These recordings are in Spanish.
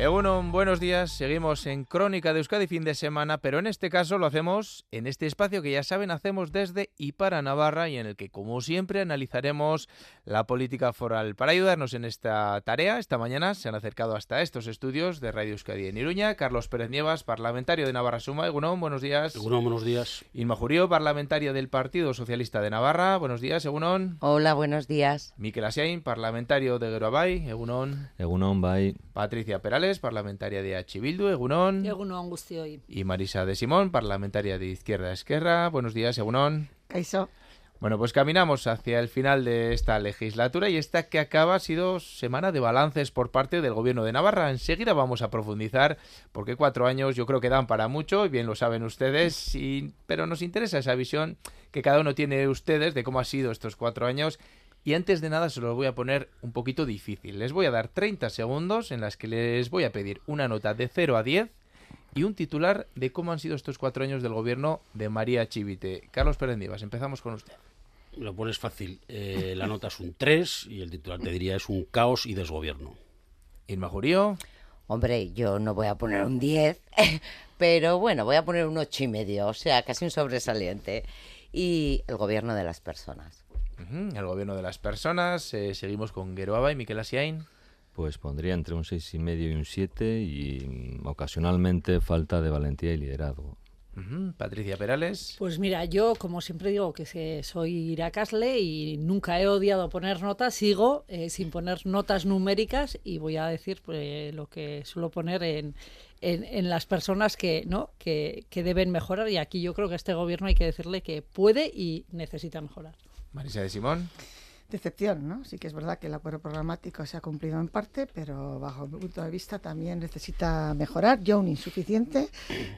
Egunon, buenos días. Seguimos en Crónica de Euskadi fin de semana, pero en este caso lo hacemos en este espacio que ya saben hacemos desde y para Navarra y en el que, como siempre, analizaremos la política foral. Para ayudarnos en esta tarea, esta mañana se han acercado hasta estos estudios de Radio Euskadi en Iruña. Carlos Pérez Nievas, parlamentario de Navarra Suma. Egunon, buenos días. Egunon, buenos días. Inma Jurío, parlamentaria del Partido Socialista de Navarra. Buenos días, Egunon. Hola, buenos días. Miquel Asiain, parlamentario de Geroabay. Egunon. Egunon, bye. Patricia Perales parlamentaria de H. Bildu, Egunon. Egunon, hoy. Y Marisa de Simón, parlamentaria de Izquierda Esquerra. Buenos días, Egunon. Eso. Bueno, pues caminamos hacia el final de esta legislatura y esta que acaba ha sido semana de balances por parte del Gobierno de Navarra. Enseguida vamos a profundizar porque cuatro años yo creo que dan para mucho y bien lo saben ustedes, y, pero nos interesa esa visión que cada uno tiene ustedes de cómo ha sido estos cuatro años y antes de nada se los voy a poner un poquito difícil. Les voy a dar 30 segundos en las que les voy a pedir una nota de 0 a 10 y un titular de cómo han sido estos cuatro años del gobierno de María Chivite. Carlos Perendivas, empezamos con usted. Lo pones fácil. Eh, la nota es un 3 y el titular te diría es un caos y desgobierno. Irma Jurío. Hombre, yo no voy a poner un 10, pero bueno, voy a poner un 8 y medio, o sea, casi un sobresaliente. Y el gobierno de las personas el gobierno de las personas. Eh, seguimos con Geroaba y Miquel Asiain. Pues pondría entre un seis y medio y un 7 y mm, ocasionalmente falta de valentía y liderazgo. Patricia Perales. Pues mira, yo como siempre digo que soy iracasle y nunca he odiado poner notas, sigo eh, sin poner notas numéricas y voy a decir pues, lo que suelo poner en, en, las personas que, ¿no? Que, que deben mejorar y aquí yo creo que a este gobierno hay que decirle que puede y necesita mejorar. Marisa de Simón. Decepción, ¿no? Sí que es verdad que el acuerdo programático se ha cumplido en parte, pero bajo mi punto de vista también necesita mejorar. Yo un insuficiente,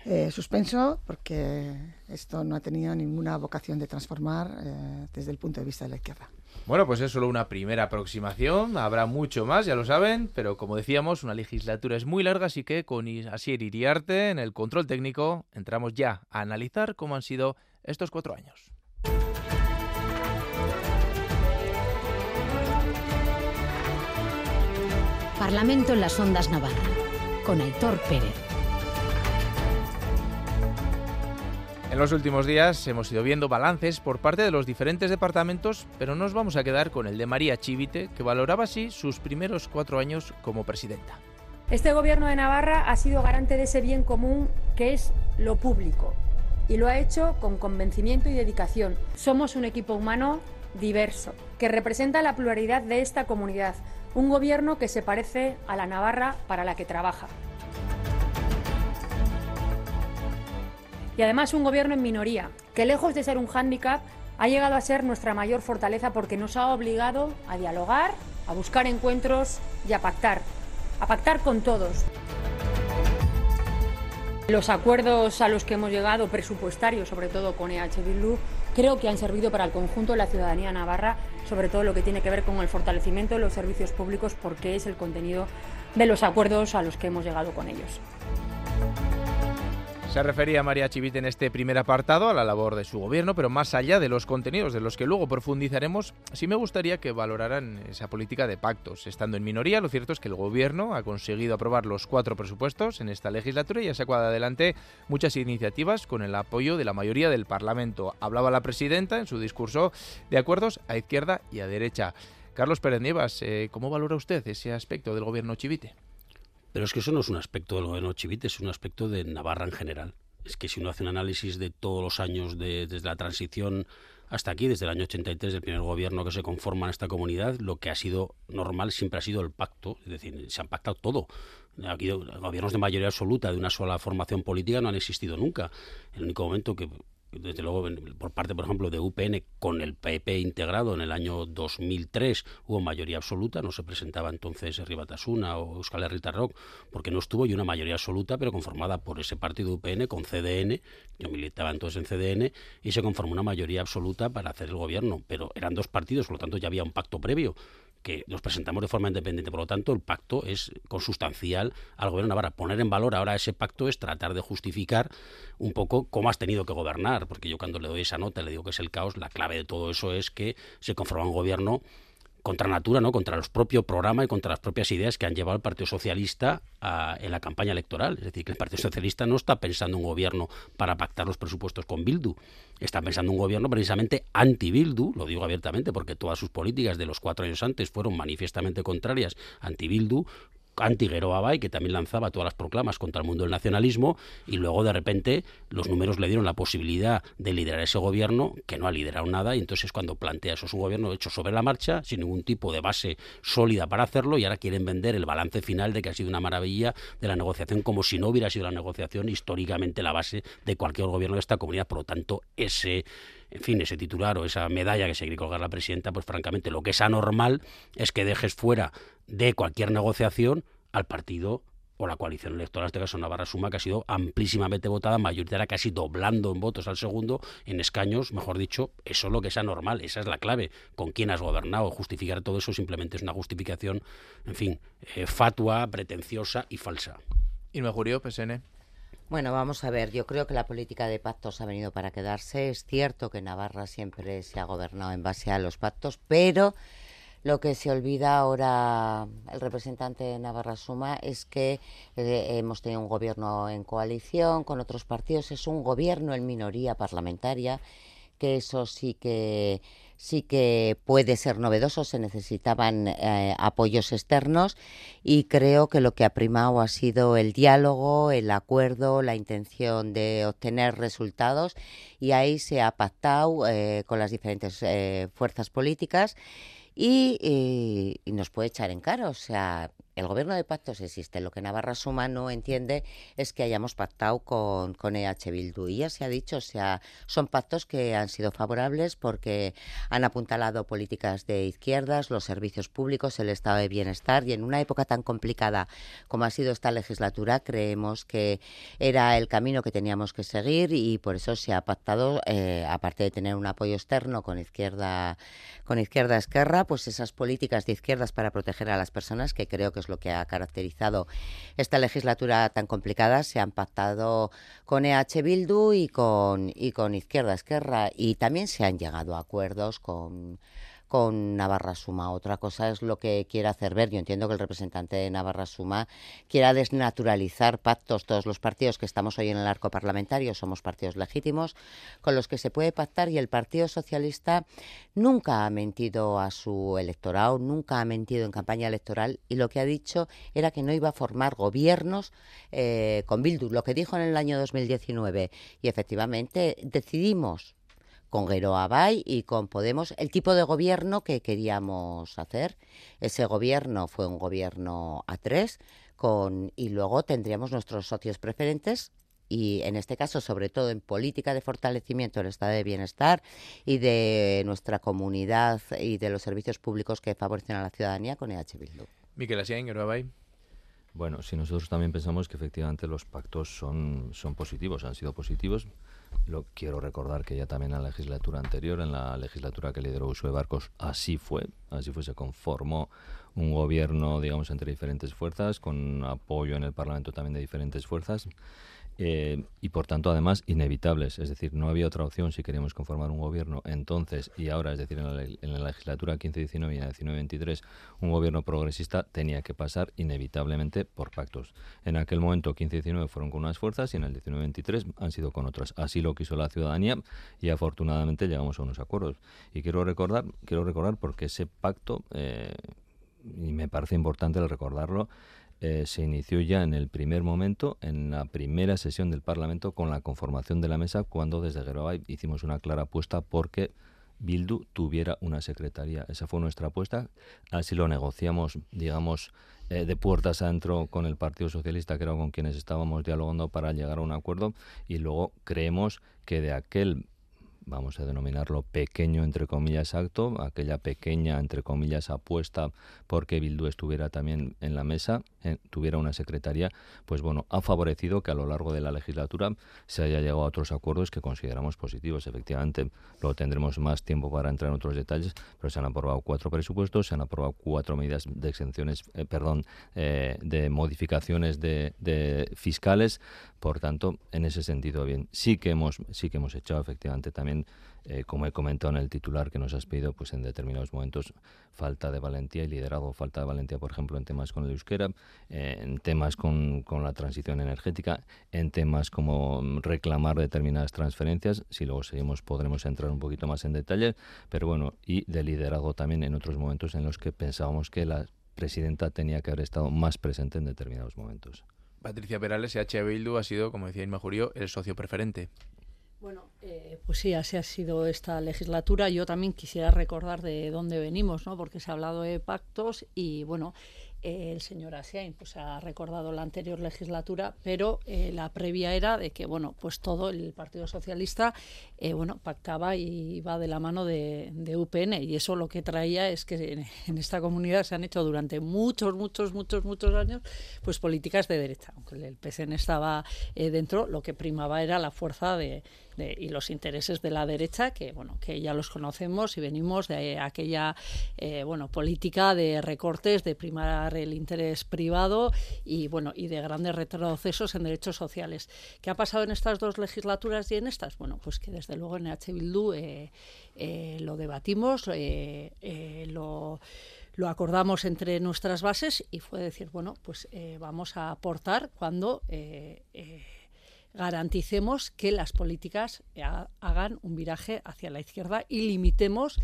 eh, suspenso, porque esto no ha tenido ninguna vocación de transformar eh, desde el punto de vista de la izquierda. Bueno, pues es solo una primera aproximación, habrá mucho más, ya lo saben, pero como decíamos, una legislatura es muy larga, así que con Asier Iriarte en el control técnico entramos ya a analizar cómo han sido estos cuatro años. Parlamento en las Ondas Navarra, con Aitor Pérez. En los últimos días hemos ido viendo balances por parte de los diferentes departamentos, pero nos vamos a quedar con el de María Chivite, que valoraba así sus primeros cuatro años como presidenta. Este gobierno de Navarra ha sido garante de ese bien común que es lo público y lo ha hecho con convencimiento y dedicación. Somos un equipo humano diverso que representa la pluralidad de esta comunidad un gobierno que se parece a la Navarra para la que trabaja. Y además un gobierno en minoría, que lejos de ser un hándicap, ha llegado a ser nuestra mayor fortaleza porque nos ha obligado a dialogar, a buscar encuentros y a pactar. A pactar con todos. Los acuerdos a los que hemos llegado, presupuestarios, sobre todo con EH Bildu, creo que han servido para el conjunto de la ciudadanía navarra, sobre todo lo que tiene que ver con el fortalecimiento de los servicios públicos, porque es el contenido de los acuerdos a los que hemos llegado con ellos. Se refería María Chivite en este primer apartado a la labor de su gobierno, pero más allá de los contenidos de los que luego profundizaremos, sí me gustaría que valoraran esa política de pactos. Estando en minoría, lo cierto es que el gobierno ha conseguido aprobar los cuatro presupuestos en esta legislatura y ha sacado adelante muchas iniciativas con el apoyo de la mayoría del Parlamento. Hablaba la presidenta en su discurso de acuerdos a izquierda y a derecha. Carlos Pérez Nievas, eh, ¿cómo valora usted ese aspecto del gobierno Chivite? Pero es que eso no es un aspecto del gobierno Chivite, es un aspecto de Navarra en general. Es que si uno hace un análisis de todos los años desde la transición hasta aquí, desde el año 83, del primer gobierno que se conforma en esta comunidad, lo que ha sido normal siempre ha sido el pacto, es decir, se han pactado todo. Aquí gobiernos de mayoría absoluta de una sola formación política no han existido nunca. El único momento que desde luego por parte, por ejemplo, de UPN con el PP integrado en el año 2003 hubo mayoría absoluta, no se presentaba entonces Ribatasuna o Euskal Herrita Rock porque no estuvo y una mayoría absoluta pero conformada por ese partido UPN con CDN, yo militaba entonces en CDN y se conformó una mayoría absoluta para hacer el gobierno, pero eran dos partidos, por lo tanto ya había un pacto previo que los presentamos de forma independiente. Por lo tanto, el pacto es consustancial al gobierno de Navarra. Poner en valor ahora ese pacto es tratar de justificar un poco cómo has tenido que gobernar, porque yo cuando le doy esa nota le digo que es el caos, la clave de todo eso es que se conforma un gobierno contra natura, ¿no? contra los propios programas y contra las propias ideas que han llevado el Partido Socialista en la campaña electoral. Es decir, que el Partido Socialista no está pensando un gobierno para pactar los presupuestos con Bildu, está pensando un gobierno precisamente anti-Bildu, lo digo abiertamente porque todas sus políticas de los cuatro años antes fueron manifiestamente contrarias anti-Bildu, anti-Guero Abay, que también lanzaba todas las proclamas contra el mundo del nacionalismo, y luego de repente los números le dieron la posibilidad de liderar ese gobierno, que no ha liderado nada, y entonces cuando plantea eso es un gobierno hecho sobre la marcha, sin ningún tipo de base sólida para hacerlo, y ahora quieren vender el balance final de que ha sido una maravilla de la negociación, como si no hubiera sido la negociación históricamente la base de cualquier gobierno de esta comunidad. Por lo tanto, ese en fin, ese titular o esa medalla que se quiere colgar la presidenta, pues francamente lo que es anormal es que dejes fuera de cualquier negociación al partido o la coalición electoral, en este caso Navarra Suma, que ha sido amplísimamente votada, mayoritaria, casi doblando en votos al segundo, en escaños, mejor dicho, eso es lo que es anormal, esa es la clave. ¿Con quién has gobernado? Justificar todo eso simplemente es una justificación, en fin, eh, fatua, pretenciosa y falsa. Y me jurió, PSN. Bueno, vamos a ver, yo creo que la política de pactos ha venido para quedarse. Es cierto que Navarra siempre se ha gobernado en base a los pactos, pero lo que se olvida ahora el representante de Navarra Suma es que eh, hemos tenido un gobierno en coalición con otros partidos, es un gobierno en minoría parlamentaria, que eso sí que sí que puede ser novedoso, se necesitaban eh, apoyos externos y creo que lo que ha primado ha sido el diálogo, el acuerdo, la intención de obtener resultados y ahí se ha pactado eh, con las diferentes fuerzas políticas y, y, nos puede echar en cara. O sea, el gobierno de pactos existe. Lo que Navarra Suma no entiende es que hayamos pactado con, EH Bildu. Y ya se ha dicho, o sea, son pactos que han sido favorables porque han apuntalado políticas de izquierdas, los servicios públicos, el estado de bienestar. Y en una época tan complicada como ha sido esta legislatura, creemos que era el camino que teníamos que seguir y por eso se ha pactado, eh, aparte de tener un apoyo externo con izquierda, con izquierda esquerra, pues esas políticas de izquierdas para proteger a las personas que creo que es lo que ha caracterizado esta legislatura tan complicada, se han pactado con EH Bildu y con, y con Izquierda Esquerra y también se han llegado a acuerdos con con Navarra Suma. Otra cosa es lo que quiera hacer ver. Yo entiendo que el representante de Navarra Suma quiera desnaturalizar pactos. Todos los partidos que estamos hoy en el arco parlamentario somos partidos legítimos con los que se puede pactar y el Partido Socialista nunca ha mentido a su electorado, nunca ha mentido en campaña electoral y lo que ha dicho era que no iba a formar gobiernos eh, con Bildu, lo que dijo en el año 2019 y efectivamente decidimos con Guero Abay y con Podemos el tipo de gobierno que queríamos hacer. Ese gobierno fue un gobierno a tres con, y luego tendríamos nuestros socios preferentes y en este caso sobre todo en política de fortalecimiento del estado de bienestar y de nuestra comunidad y de los servicios públicos que favorecen a la ciudadanía con EH Bildu. Miquel Asiain, Guero Abay. Bueno, si nosotros también pensamos que efectivamente los pactos son, son positivos, han sido positivos, lo quiero recordar que ya también en la legislatura anterior, en la legislatura que lideró Usue Barcos, así fue, así fue, se conformó un gobierno, digamos, entre diferentes fuerzas, con apoyo en el Parlamento también de diferentes fuerzas. Eh, y por tanto además inevitables, es decir, no había otra opción si queríamos conformar un gobierno entonces y ahora, es decir, en la, en la legislatura 15-19 y en la 19-23, un gobierno progresista tenía que pasar inevitablemente por pactos. En aquel momento 15-19 fueron con unas fuerzas y en el 19-23 han sido con otras. Así lo quiso la ciudadanía y afortunadamente llegamos a unos acuerdos. Y quiero recordar, quiero recordar porque ese pacto, eh, y me parece importante recordarlo, eh, se inició ya en el primer momento, en la primera sesión del Parlamento, con la conformación de la mesa, cuando desde Geroay hicimos una clara apuesta porque Bildu tuviera una secretaría. Esa fue nuestra apuesta. Así lo negociamos, digamos, eh, de puertas adentro con el Partido Socialista, que era con quienes estábamos dialogando para llegar a un acuerdo. Y luego creemos que de aquel vamos a denominarlo pequeño entre comillas acto, aquella pequeña entre comillas apuesta porque Bildu estuviera también en la mesa, eh, tuviera una secretaría, pues bueno, ha favorecido que a lo largo de la legislatura se haya llegado a otros acuerdos que consideramos positivos. Efectivamente, luego tendremos más tiempo para entrar en otros detalles, pero se han aprobado cuatro presupuestos, se han aprobado cuatro medidas de exenciones, eh, perdón, eh, de modificaciones de, de, fiscales. Por tanto, en ese sentido, bien, sí que hemos, sí que hemos echado efectivamente también eh, como he comentado en el titular que nos has pedido, pues en determinados momentos falta de valentía y liderazgo, falta de valentía, por ejemplo, en temas con el euskera, eh, en temas con, con, la transición energética, en temas como reclamar determinadas transferencias, si luego seguimos podremos entrar un poquito más en detalle, pero bueno, y de liderazgo también en otros momentos en los que pensábamos que la presidenta tenía que haber estado más presente en determinados momentos. Patricia Perales, H. Bildu, ha sido, como decía Inma Jurio, el socio preferente. Bueno, eh, pues sí, así ha sido esta legislatura. Yo también quisiera recordar de dónde venimos, ¿no? Porque se ha hablado de pactos y, bueno, el señor Asiain pues ha recordado la anterior legislatura, pero eh, la previa era de que bueno pues todo el Partido Socialista eh, bueno pactaba y iba de la mano de, UPN y eso lo que traía es que en, esta comunidad se han hecho durante muchos muchos muchos muchos años pues políticas de derecha, aunque el PSN estaba eh, dentro, lo que primaba era la fuerza de, y los intereses de la derecha que bueno que ya los conocemos y venimos de aquella bueno política de recortes de primar el interés privado y bueno y de grandes retrocesos en derechos sociales. ¿Qué ha pasado en estas dos legislaturas y en estas? Bueno, pues que desde luego en H. Bildu eh, eh, lo debatimos, eh, lo lo acordamos entre nuestras bases y fue decir, bueno, pues vamos a aportar cuando garanticemos que las políticas hagan un viraje hacia la izquierda y limitemos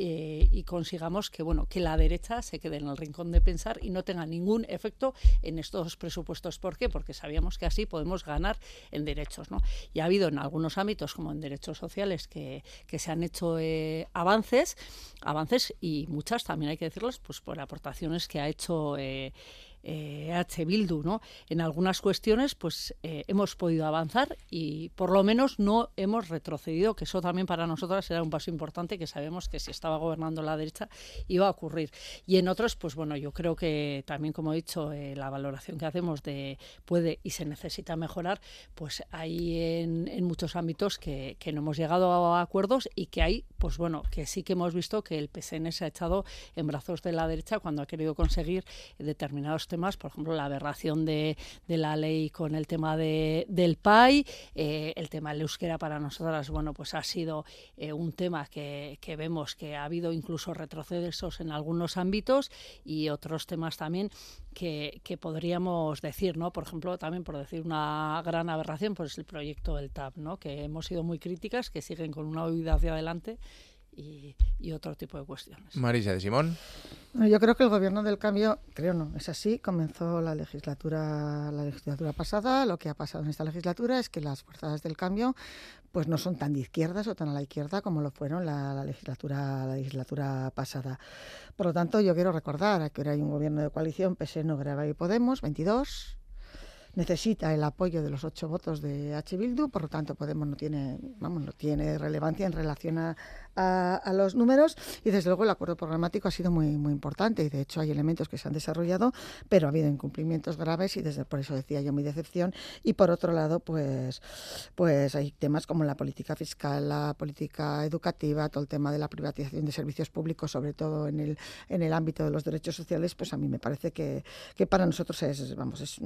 eh, y consigamos que bueno que la derecha se quede en el rincón de pensar y no tenga ningún efecto en estos presupuestos. ¿Por qué? Porque sabíamos que así podemos ganar en derechos. ¿no? Y ha habido en algunos ámbitos, como en derechos sociales, que, que se han hecho eh, avances, avances y muchas también hay que decirlos, pues por aportaciones que ha hecho eh, eh, H. Bildu, ¿no? En algunas cuestiones, pues eh, hemos podido avanzar y por lo menos no hemos retrocedido, que eso también para nosotras era un paso importante que sabemos que si estaba gobernando la derecha iba a ocurrir. Y en otros, pues bueno, yo creo que también, como he dicho, eh, la valoración que hacemos de puede y se necesita mejorar, pues hay en, en muchos ámbitos que, que, no hemos llegado a acuerdos y que hay, pues bueno, que sí que hemos visto que el PSN se ha echado en brazos de la derecha cuando ha querido conseguir determinados temas, por ejemplo, la aberración de, la ley con el tema de, del PAI, eh, el tema del euskera para nosotras, bueno, pues ha sido eh, un tema que, vemos que ha habido incluso retrocesos en algunos ámbitos y otros temas también que, podríamos decir, ¿no? Por ejemplo, también por decir una gran aberración, pues el proyecto del TAP. Que hemos sido muy críticas, que siguen con una huida hacia adelante y, otro tipo de cuestiones. Marisa de Simón. yo creo que el gobierno del cambio, creo no, es así, comenzó la legislatura la legislatura pasada, lo que ha pasado en esta legislatura es que las fuerzas del cambio pues no son tan de izquierdas o tan a la izquierda como lo fueron la, legislatura la legislatura pasada. Por lo tanto, yo quiero recordar que ahora hay un gobierno de coalición PSE, No y Podemos, 22, necesita el apoyo de los ocho votos de H. Bildu, por lo tanto Podemos no tiene, vamos, no tiene relevancia en relación a, a, los números y desde luego el acuerdo programático ha sido muy, muy importante y de hecho hay elementos que se han desarrollado, pero ha habido incumplimientos graves y desde por eso decía yo mi decepción y por otro lado pues, pues hay temas como la política fiscal, la política educativa, todo el tema de la privatización de servicios públicos, sobre todo en el, en el ámbito de los derechos sociales, pues a mí me parece que, que para nosotros es, vamos, es,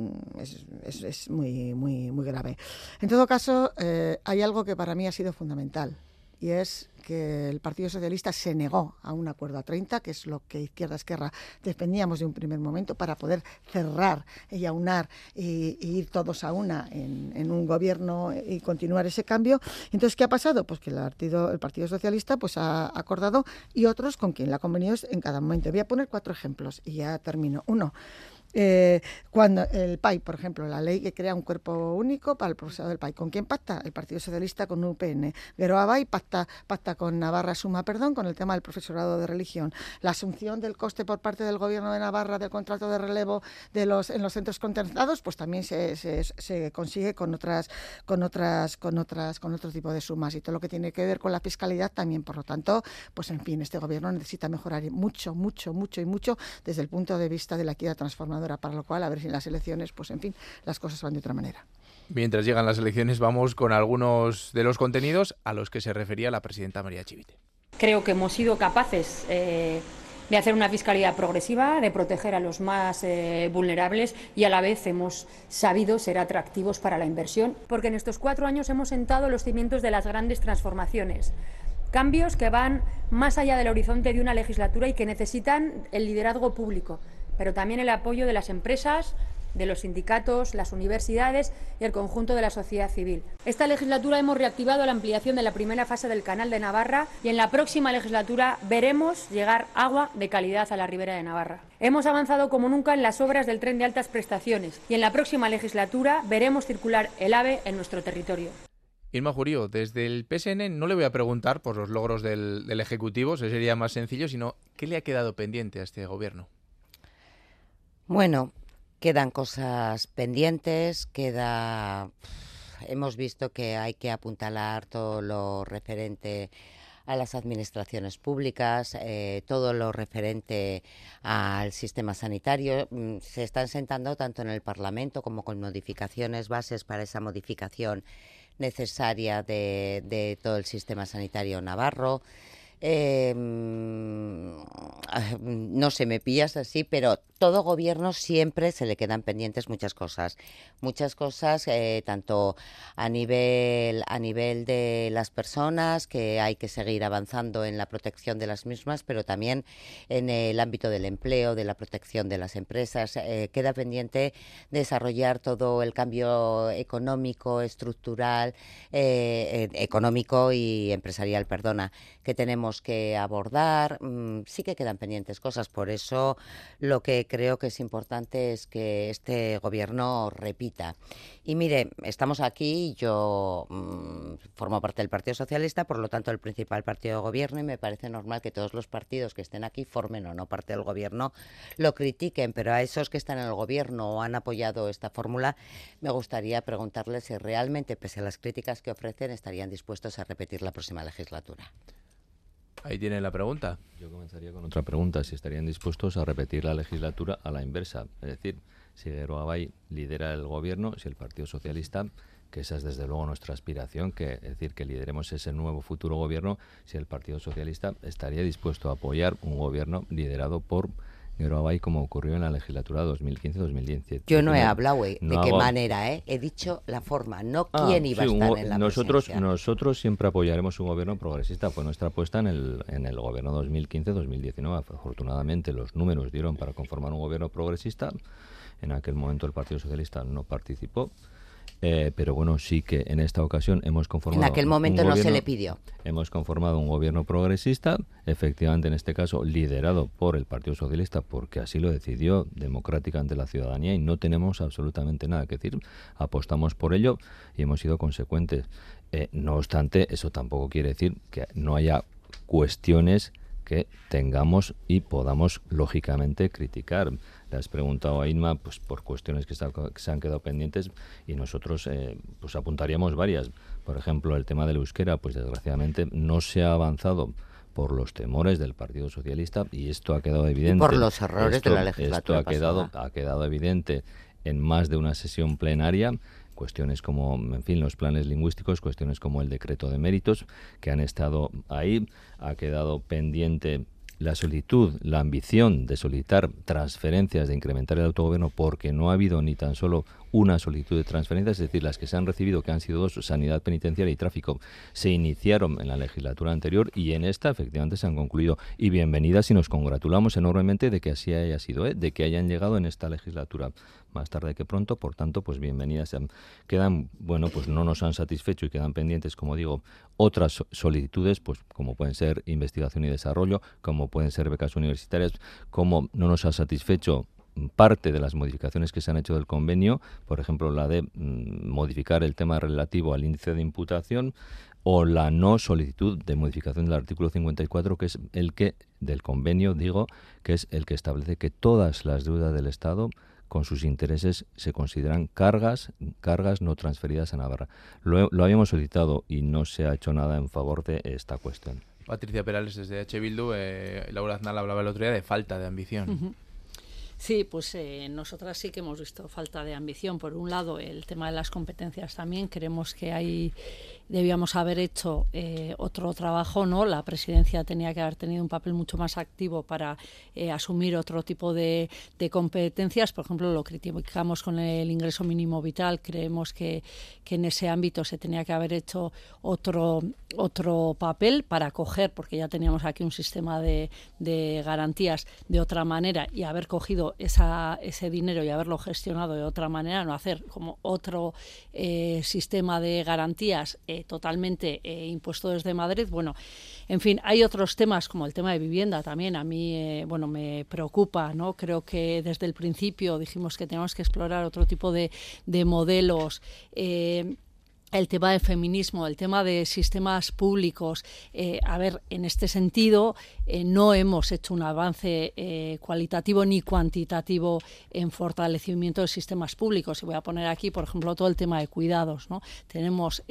es, es, muy, muy, muy grave. En todo caso, eh, hay algo que para mí ha sido fundamental y es que el Partido Socialista se negó a un acuerdo a 30, que es lo que Izquierda Esquerra defendíamos de un primer momento, para poder cerrar y aunar y, ir todos a una en, un gobierno y continuar ese cambio. Entonces, ¿qué ha pasado? Pues que el Partido, Socialista pues ha acordado y otros con quien la ha convenido en cada momento. Voy a poner cuatro ejemplos y ya termino. Uno, eh, cuando el PAI, por ejemplo, la ley que crea un cuerpo único para el profesorado del PAI. ¿Con quién pacta? El Partido Socialista con UPN. Geroa y pacta, pacta con Navarra Suma, perdón, con el tema del profesorado de religión. La asunción del coste por parte del Gobierno de Navarra del contrato de relevo de los en los centros concertados, pues también se, se, consigue con otras, con otras, con otras, con otro tipo de sumas y todo lo que tiene que ver con la fiscalidad también. Por lo tanto, pues en fin, este Gobierno necesita mejorar mucho, mucho, mucho y mucho desde el punto de vista de la equidad transformadora transformadora, para lo cual a ver si en las elecciones, pues en fin, las cosas van de otra manera. Mientras llegan las elecciones, vamos con algunos de los contenidos a los que se refería la presidenta María Chivite. Creo que hemos sido capaces eh, de hacer una fiscalidad progresiva, de proteger a los más eh, vulnerables y a la vez hemos sabido ser atractivos para la inversión, porque en estos cuatro años hemos sentado los cimientos de las grandes transformaciones. Cambios que van más allá del horizonte de una legislatura y que necesitan el liderazgo público, pero también el apoyo de las empresas, de los sindicatos, las universidades y el conjunto de la sociedad civil. Esta legislatura hemos reactivado la ampliación de la primera fase del Canal de Navarra y en la próxima legislatura veremos llegar agua de calidad a la ribera de Navarra. Hemos avanzado como nunca en las obras del tren de altas prestaciones y en la próxima legislatura veremos circular el AVE en nuestro territorio. Irma Jurío, desde el PSN no le voy a preguntar por los logros del, del Ejecutivo, eso sería más sencillo, sino ¿qué le ha quedado pendiente a este gobierno? Bueno, Quedan cosas pendientes, queda... Hemos visto que hay que apuntalar todo lo referente a las administraciones públicas, eh, todo lo referente al sistema sanitario. Mm, se están sentando tanto en el Parlamento como con modificaciones bases para esa modificación necesaria de, de todo el sistema sanitario navarro. Eh, no sé, me pillas así, pero todo gobierno siempre se le quedan pendientes muchas cosas, muchas cosas eh, tanto a nivel a nivel de las personas que hay que seguir avanzando en la protección de las mismas, pero también en el ámbito del empleo, de la protección de las empresas. Eh, queda pendiente desarrollar todo el cambio económico, estructural, eh, económico y empresarial, perdona, que tenemos que abordar. Mm, sí que quedan pendientes cosas, por eso lo que creo que es importante es que este gobierno repita. Y mire, estamos aquí, yo mm, formo parte del Partido Socialista, por lo tanto el principal partido de gobierno y me parece normal que todos los partidos que estén aquí formen o no parte del gobierno lo critiquen, pero a esos que están en el gobierno o han apoyado esta fórmula, me gustaría preguntarles si realmente, pese a las críticas que ofrecen, estarían dispuestos a repetir la próxima legislatura. Ahí tiene la pregunta. Yo comenzaría con otra pregunta, si estarían dispuestos a repetir la legislatura a la inversa. Es decir, si Guerrero Abay lidera el gobierno, si el Partido Socialista, que esa es desde luego nuestra aspiración, que es decir, que lideremos ese nuevo futuro gobierno, si el Partido Socialista estaría dispuesto a apoyar un gobierno liderado por Como ocurrió en la legislatura 2015-2017. Yo no he hablado de qué manera, ¿eh? he dicho la forma, no ah, quién iba a estar en la nosotros Nosotros siempre apoyaremos un gobierno progresista, fue nuestra apuesta en el, en el gobierno 2015-2019. Afortunadamente los números dieron para conformar un gobierno progresista. En aquel momento el Partido Socialista no participó. Eh, pero bueno, sí que en esta ocasión hemos conformado. En aquel momento no se le pidió. Hemos conformado un gobierno progresista, efectivamente en este caso liderado por el Partido Socialista, porque así lo decidió democrática ante la ciudadanía y no tenemos absolutamente nada que decir. Apostamos por ello y hemos sido consecuentes. Eh, no obstante, eso tampoco quiere decir que no haya cuestiones que tengamos y podamos lógicamente criticar. Le has preguntado a Inma pues, por cuestiones que, se han quedado pendientes y nosotros eh, pues apuntaríamos varias. Por ejemplo, el tema del euskera, pues desgraciadamente no se ha avanzado por los temores del Partido Socialista y esto ha quedado evidente. por los errores de la legislatura. Esto ha quedado, ha quedado evidente en más de una sesión plenaria cuestiones como, en fin, los planes lingüísticos, cuestiones como el decreto de méritos, que han estado ahí, ha quedado pendiente la solicitud, la ambición de solicitar transferencias, de incrementar el autogobierno, porque no ha habido ni tan solo una solicitud de transferencias, es decir, las que se han recibido, que han sido dos, sanidad penitenciaria y tráfico, se iniciaron en la legislatura anterior y en esta efectivamente se han concluido. Y bienvenidas y nos congratulamos enormemente de que así haya sido, ¿eh? de que hayan llegado en esta legislatura más tarde que pronto, por tanto, pues bienvenidas. Quedan, bueno, pues no nos han satisfecho y quedan pendientes, como digo, otras solicitudes, pues como pueden ser investigación y desarrollo, como pueden ser becas universitarias, como no nos ha satisfecho parte de las modificaciones que se han hecho del convenio, por ejemplo, la de mm, modificar el tema relativo al índice de imputación o la no solicitud de modificación del artículo 54, que es el que del convenio, digo, que es el que establece que todas las deudas del Estado con sus intereses se consideran cargas, cargas no transferidas a Navarra. Lo, habíamos solicitado y no se ha hecho nada en favor de esta cuestión. Patricia Perales desde H. Bildu, eh, Laura Aznal hablaba el otro día de falta de ambición. Sí, pues eh, nosotras sí que hemos visto falta de ambición. Por un lado, el tema de las competencias también. Creemos que hay debíamos haber hecho eh, otro trabajo, ¿no? La presidencia tenía que haber tenido un papel mucho más activo para eh, asumir otro tipo de, competencias. Por ejemplo, lo criticamos con el ingreso mínimo vital. Creemos que, que, en ese ámbito se tenía que haber hecho otro, otro papel para coger, porque ya teníamos aquí un sistema de, de garantías de otra manera y haber cogido ese dinero y haberlo gestionado de otra manera, no hacer como otro eh, sistema de garantías totalmente eh, impuesto desde Madrid. Bueno, en fin, hay otros temas como el tema de vivienda también. A mí, eh, bueno, me preocupa, ¿no? Creo que desde el principio dijimos que tenemos que explorar otro tipo de, modelos. El tema de feminismo, el tema de sistemas públicos. Eh, a ver, en este sentido, eh, no hemos hecho un avance eh, cualitativo ni cuantitativo en fortalecimiento de sistemas públicos. Y voy a poner aquí, por ejemplo, todo el tema de cuidados. ¿no? Tenemos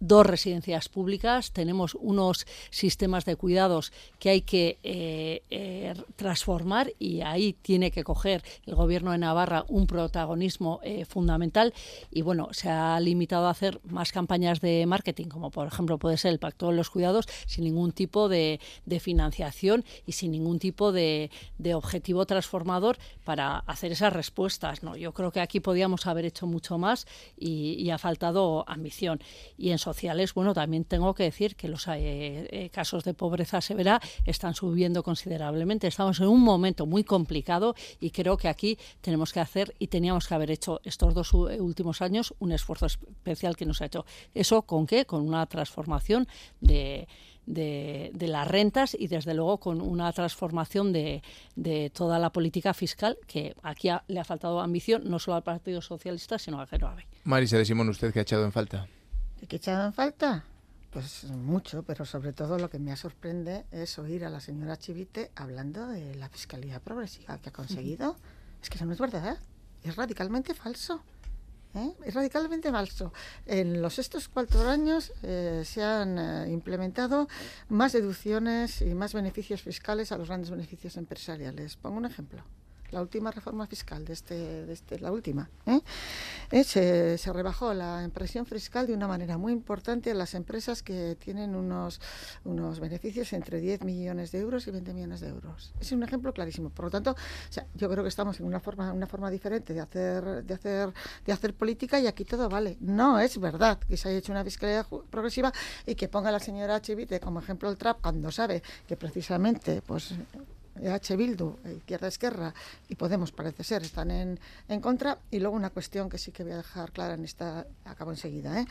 dos residencias públicas, tenemos unos sistemas de cuidados que hay que eh, eh, transformar y ahí tiene que coger el Gobierno de Navarra un protagonismo eh, fundamental y bueno, se ha limitado a hacer más campañas de marketing, como por ejemplo puede ser el Pacto de los Cuidados, sin ningún tipo de, financiación y sin ningún tipo de, objetivo transformador para hacer esas respuestas. ¿no? Yo creo que aquí podíamos haber hecho mucho más y, ha faltado ambición. Y sociales, bueno, también tengo que decir que los eh, eh, casos de pobreza severa están subiendo considerablemente. Estamos en un momento muy complicado y creo que aquí tenemos que hacer y teníamos que haber hecho estos dos últimos años un esfuerzo especial que nos ha hecho. ¿Eso con qué? Con una transformación de, de, las rentas y desde luego con una transformación de, de toda la política fiscal que aquí le ha faltado ambición no solo al Partido Socialista sino a Geroave. Marisa de Simón, ¿usted qué ha echado en falta? ¿Qué echado en falta? Pues mucho, pero sobre todo lo que me sorprende es oír a la señora Chivite hablando de la fiscalidad progresiva que ha conseguido. Es que eso no es verdad, es radicalmente falso. ¿eh? Es radicalmente falso. En los estos cuatro años eh, se han eh, implementado más deducciones y más beneficios fiscales a los grandes beneficios empresariales. Pongo un ejemplo la última reforma fiscal de este, de este la última, ¿eh? Eh, se, se, rebajó la presión fiscal de una manera muy importante a las empresas que tienen unos, unos beneficios entre 10 millones de euros y 20 millones de euros. Es un ejemplo clarísimo. Por lo tanto, yo creo que estamos en una forma, una forma diferente de hacer, de hacer, de hacer política y aquí todo vale. No es verdad que se haya hecho una fiscalidad progresiva y que ponga la señora Chivite como ejemplo el TRAP cuando sabe que precisamente pues EH Bildu, Izquierda Esquerra y Podemos parece ser están en, en, contra. Y luego una cuestión que sí que voy a dejar clara en esta, acabo enseguida. ¿eh?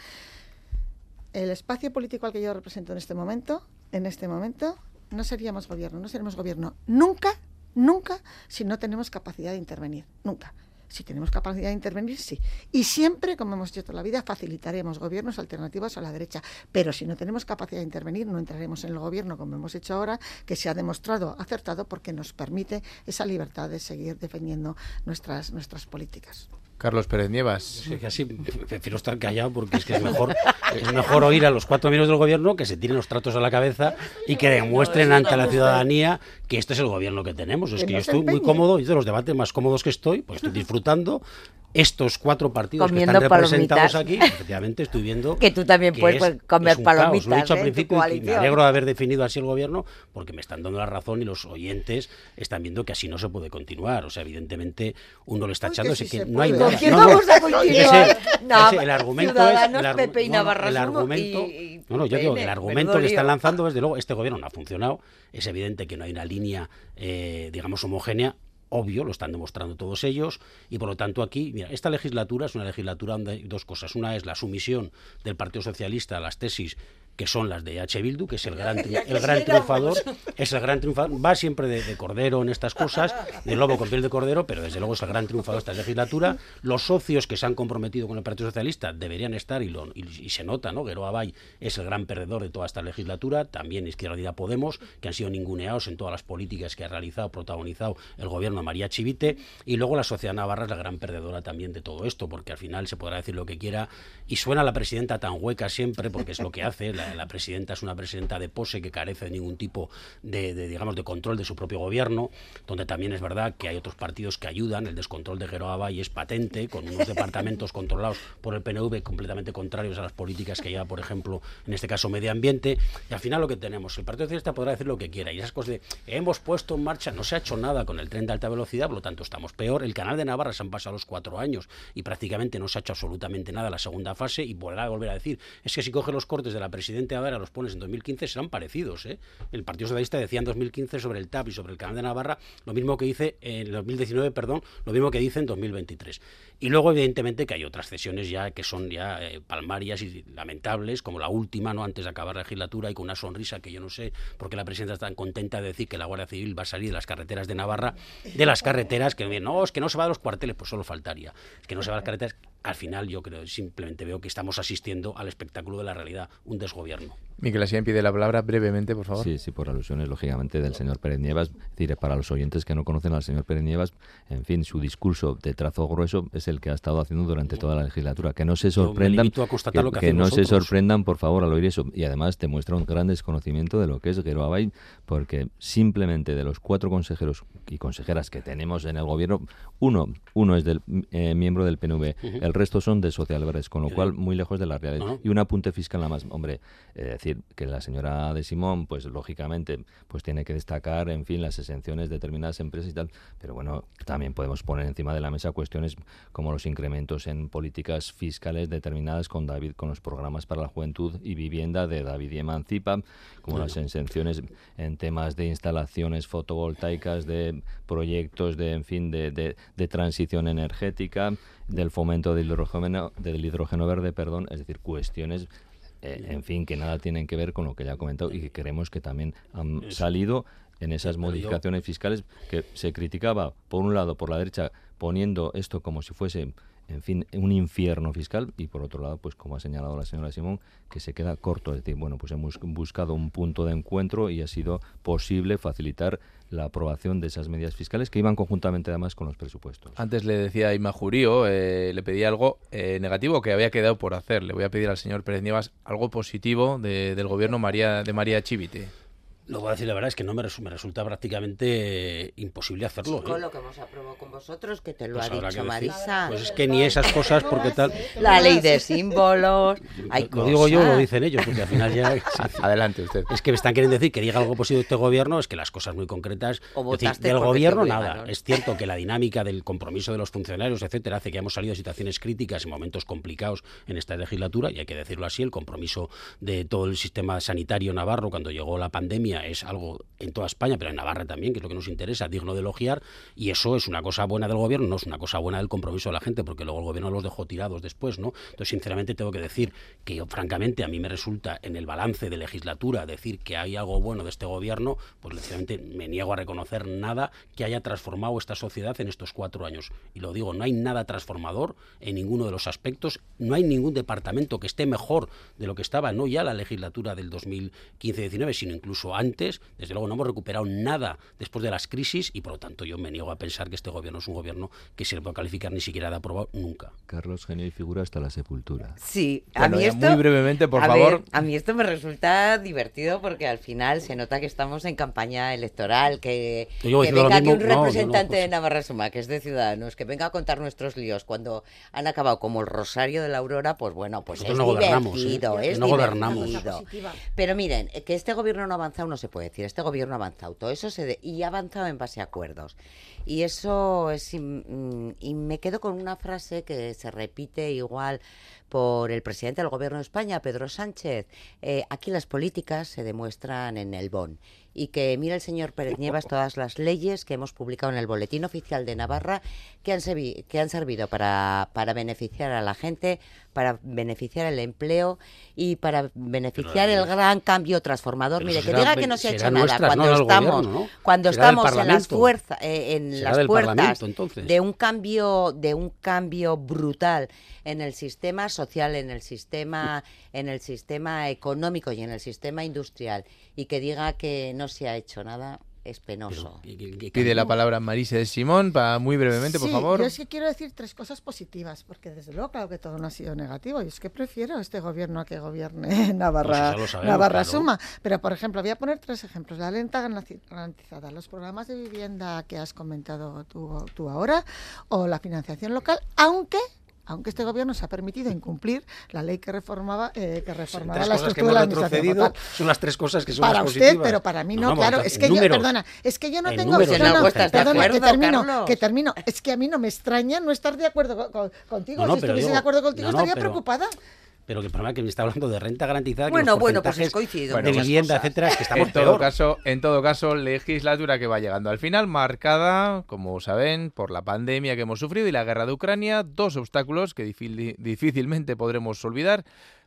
El espacio político al que yo represento en este momento, en este momento, no seríamos gobierno, no seremos gobierno nunca, nunca, si no tenemos capacidad de intervenir, nunca. Si tenemos capacidad de intervenir, sí. Y siempre, como hemos hecho toda la vida, facilitaremos gobiernos alternativos a la derecha. Pero si no tenemos capacidad de intervenir, no entraremos en el gobierno como hemos hecho ahora, que se ha demostrado acertado porque nos permite esa libertad de seguir defendiendo nuestras, nuestras políticas. Carlos Pérez Nievas. Sí, casi prefiero estar callado porque es que es mejor, es mejor oír a los cuatro miembros del gobierno que se tiren los tratos a la cabeza y que demuestren ante la ciudadanía que este es el gobierno que tenemos. Es que yo estoy muy cómodo, y de los debates más cómodos que estoy, pues estoy disfrutando, estos cuatro partidos que están representados aquí, efectivamente estoy viendo que tú también puedes comer palomitas. Lo he dicho al principio y me alegro de haber definido así el gobierno porque me están dando la razón y los oyentes están viendo que así no se puede continuar. O sea, evidentemente uno le está echando ese que no hay nada. ¿Quién vamos a continuar? el argumento es el, el argumento. no, no, yo digo el argumento que están lanzando desde luego este gobierno no ha funcionado. Es evidente que no hay una línea, eh, digamos, homogénea obvio, lo están demostrando todos ellos, y por lo tanto aquí, mira, esta legislatura es una legislatura donde hay dos cosas. Una es la sumisión del Partido Socialista a las tesis que son las de H. Bildu, que es el gran, el gran triunfador, es el gran triunfador, va siempre de, cordero en estas cosas, de lobo con piel de cordero, pero desde luego es el gran triunfador de esta legislatura. Los socios que se han comprometido con el Partido Socialista deberían estar, y, lo, y, se nota, ¿no? Guero Abay es el gran perdedor de toda esta legislatura, también Izquierda Unida Podemos, que han sido ninguneados en todas las políticas que ha realizado, protagonizado el gobierno de María Chivite, y luego la sociedad navarra es la gran perdedora también de todo esto, porque al final se podrá decir lo que quiera, y suena la presidenta tan hueca siempre, porque es lo que hace, la, presidenta es una presidenta de pose que carece de ningún tipo de, digamos, de control de su propio gobierno, donde también es verdad que hay otros partidos que ayudan, el descontrol de Geroa y es patente, con unos departamentos controlados por el PNV completamente contrarios a las políticas que lleva, por ejemplo, en este caso medio ambiente, y al final lo que tenemos, el Partido Socialista podrá decir lo que quiera, y esas cosas de hemos puesto en marcha, no se ha hecho nada con el tren de alta velocidad, por lo tanto estamos peor, el canal de Navarra se han pasado los cuatro años y prácticamente no se ha hecho absolutamente nada la segunda fase, y a volver a decir, es que si coge los cortes de la presidenta Adara, los pones en 2015, serán parecidos, ¿eh? El Partido Socialista decía en 2015 sobre el TAP y sobre el canal de Navarra, lo mismo que dice en 2019, perdón, lo mismo que dice en 2023. Y luego, evidentemente, que hay otras cesiones ya que son ya eh, palmarias y lamentables, como la última, ¿no? Antes de acabar la legislatura y con una sonrisa que yo no sé por qué la presidenta está tan contenta de decir que la Guardia Civil va a salir de las carreteras de Navarra, de las carreteras, que no, es que no se va a los cuarteles, pues solo faltaría. Es que no se va a las carreteras. Al final, yo creo, simplemente veo que estamos asistiendo al espectáculo de la realidad, un desgobierno. Miguel Así pide la palabra brevemente, por favor. Sí, sí, por alusiones, lógicamente, del señor Pérez Nievas. Es decir, para los oyentes que no conocen al señor Pérez Nievas, en fin, su discurso de trazo grueso es el que ha estado haciendo durante toda la legislatura. Que no se sorprendan, que, no se sorprendan, por favor, al oír eso. Y además demuestra un gran desconocimiento de lo que es Guero Abay, porque simplemente de los cuatro consejeros y consejeras que tenemos en el gobierno, uno, uno es del eh, miembro del PNV, el resto son de socialverdes, con lo cual muy lejos de la realidad. Y un apunte fiscal nada más, hombre, eh, decir, que la señora de Simón, pues lógicamente, pues tiene que destacar, en fin, las exenciones de determinadas empresas y tal, pero bueno, también podemos poner encima de la mesa cuestiones como los incrementos en políticas fiscales determinadas con David, con los programas para la juventud y vivienda de David y Emancipa, como las exenciones en temas de instalaciones fotovoltaicas, de proyectos de, en fin, de, de, de transición energética, del fomento del hidrógeno, del hidrógeno verde, perdón, es decir, cuestiones eh, en fin, que nada tienen que ver con lo que ya ha comentado y que creemos que también han salido en esas modificaciones fiscales que se criticaba, por un lado, por la derecha, poniendo esto como si fuese en fin, un infierno fiscal y por otro lado, pues como ha señalado la señora Simón, que se queda corto. Es decir, bueno, pues hemos buscado un punto de encuentro y ha sido posible facilitar la aprobación de esas medidas fiscales que iban conjuntamente además con los presupuestos. Antes le decía a Ima Jurío, eh, le pedía algo eh, negativo que había quedado por hacer. Le voy a pedir al señor Pérez Nievas algo positivo del gobierno de María Chivite. Lo voy a decir la verdad es que no me, resulta prácticamente imposible hacerlo. Con ¿eh? lo que hemos aprobado con vosotros, que te lo pues ha dicho Marisa. Pues es que ni esas cosas, porque tal. La ley de símbolos. Hay lo digo yo, lo dicen ellos, porque al final ya. Adelante usted. Es que me están queriendo decir que diga algo positivo de este gobierno, es que las cosas muy concretas. del gobierno nada. Es cierto que la dinámica del compromiso de los funcionarios, etcétera, hace que hemos salido de situaciones críticas en momentos complicados en esta legislatura, y hay que decirlo así, el compromiso de todo el sistema sanitario navarro cuando llegó la pandemia es algo en toda España, pero en Navarra también, que es lo que nos interesa, digno de elogiar, y eso es una cosa buena del gobierno, no es una cosa buena del compromiso de la gente, porque luego el gobierno los dejó tirados después, ¿no? Entonces, sinceramente, tengo que decir que francamente, a mí me resulta en el balance de legislatura decir que hay algo bueno de este gobierno, pues sinceramente me niego a reconocer nada que haya transformado esta sociedad en estos cuatro años. Y lo digo, no hay nada transformador en ninguno de los aspectos, no hay ningún departamento que esté mejor de lo que estaba, no ya la legislatura del 2015-19, sino incluso antes desde luego no hemos recuperado nada después de las crisis y por lo tanto yo me niego a pensar que este gobierno es un gobierno que se le puede calificar ni siquiera de aprobado nunca. Carlos Genial figura hasta la sepultura. Sí, a mí esto, muy brevemente, por favor. a mí esto me resulta divertido porque al final se nota que estamos en campaña electoral, que, venga aquí un representante de Navarra Suma, que es de Ciudadanos, que venga a contar nuestros líos cuando han acabado como el Rosario de la Aurora, pues bueno, pues es divertido, ¿eh? es no gobernamos. Pero miren, que este gobierno no ha avanzado no se puede decir. Este gobierno ha avanzado, todo eso se y ha avanzado en base a acuerdos. Y eso es. Mm, y me quedo con una frase que se repite igual por el presidente del gobierno de España, Pedro Sánchez. Eh, aquí las políticas se demuestran en el BON y que mira el señor Pérez Nievas todas las leyes que hemos publicado en el Boletín Oficial de Navarra que han, que han servido para, para beneficiar a la gente, para beneficiar el empleo y para beneficiar el gran cambio transformador. Mire, que diga que no se ha hecho nada. cuando estamos, cuando estamos en las fuerzas, eh, en las puertas de un cambio, de un cambio brutal en el sistema social, en el sistema, en el sistema económico y en el sistema industrial y que diga que no se ha hecho nada, es penoso. Pide la palabra Marisa de Simón, para muy brevemente, por Sí, favor. Yo sí quiero decir tres cosas positivas, porque desde luego, claro que todo no ha sido negativo. Y es que prefiero este gobierno a que gobierne Navarra, Pues sabemos, Navarra claro. Suma. Pero, por ejemplo, voy a poner tres ejemplos. La lenta garanti- garantizada, los programas de vivienda que has comentado tú, tú ahora, o la financiación local, aunque aunque este gobierno se ha permitido incumplir la ley que reformaba eh, que reformaba Tres la estructura de hemos la administración son las tres cosas que son para las usted, positivas. pero para mí no, vamos, claro. Es que yo, perdona, es que yo no En tengo. números, no, perdona, que termino, Carlos. que termino. Es que a mí no me extraña no estar de acuerdo co- co- contigo. No, no, si estuviese digo- de acuerdo contigo no, no, estaría pero- preocupada. Pero que el problema es que me está hablando de renta garantizada. que Bueno, los bueno, pues es coincido. De pues vivienda, cosas. etcétera, es que estamos En todo peor. caso, en todo caso, legislatura que va llegando al final, marcada, como saben, por la pandemia que hemos sufrido y la guerra de Ucrania, dos obstáculos que difí- difícilmente podremos olvidar.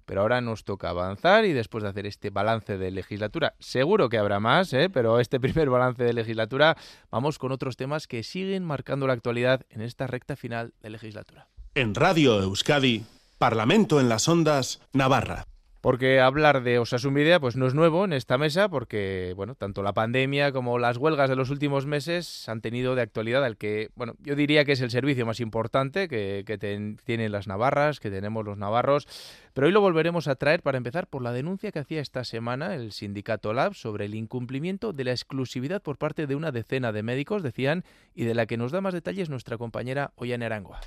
Pero ahora nos toca avanzar y después de hacer este balance de legislatura, seguro que habrá más, ¿eh? pero este primer balance de legislatura, vamos con otros temas que siguen marcando la actualidad en esta recta final de legislatura. En Radio Euskadi, Parlamento en las Ondas, Navarra. Porque hablar de Osasunbidea pues no es nuevo en esta mesa porque bueno, tanto la pandemia como las huelgas de los últimos meses han tenido de actualidad al que, bueno, yo diría que es el servicio más importante que, que tienen las navarras, que tenemos los navarros, pero hoy lo volveremos a traer para empezar por la denuncia que hacía esta semana el sindicato Lab sobre el incumplimiento de la exclusividad por parte de una decena de médicos, decían, y de la que nos da más detalles nuestra compañera Ollane Arangua.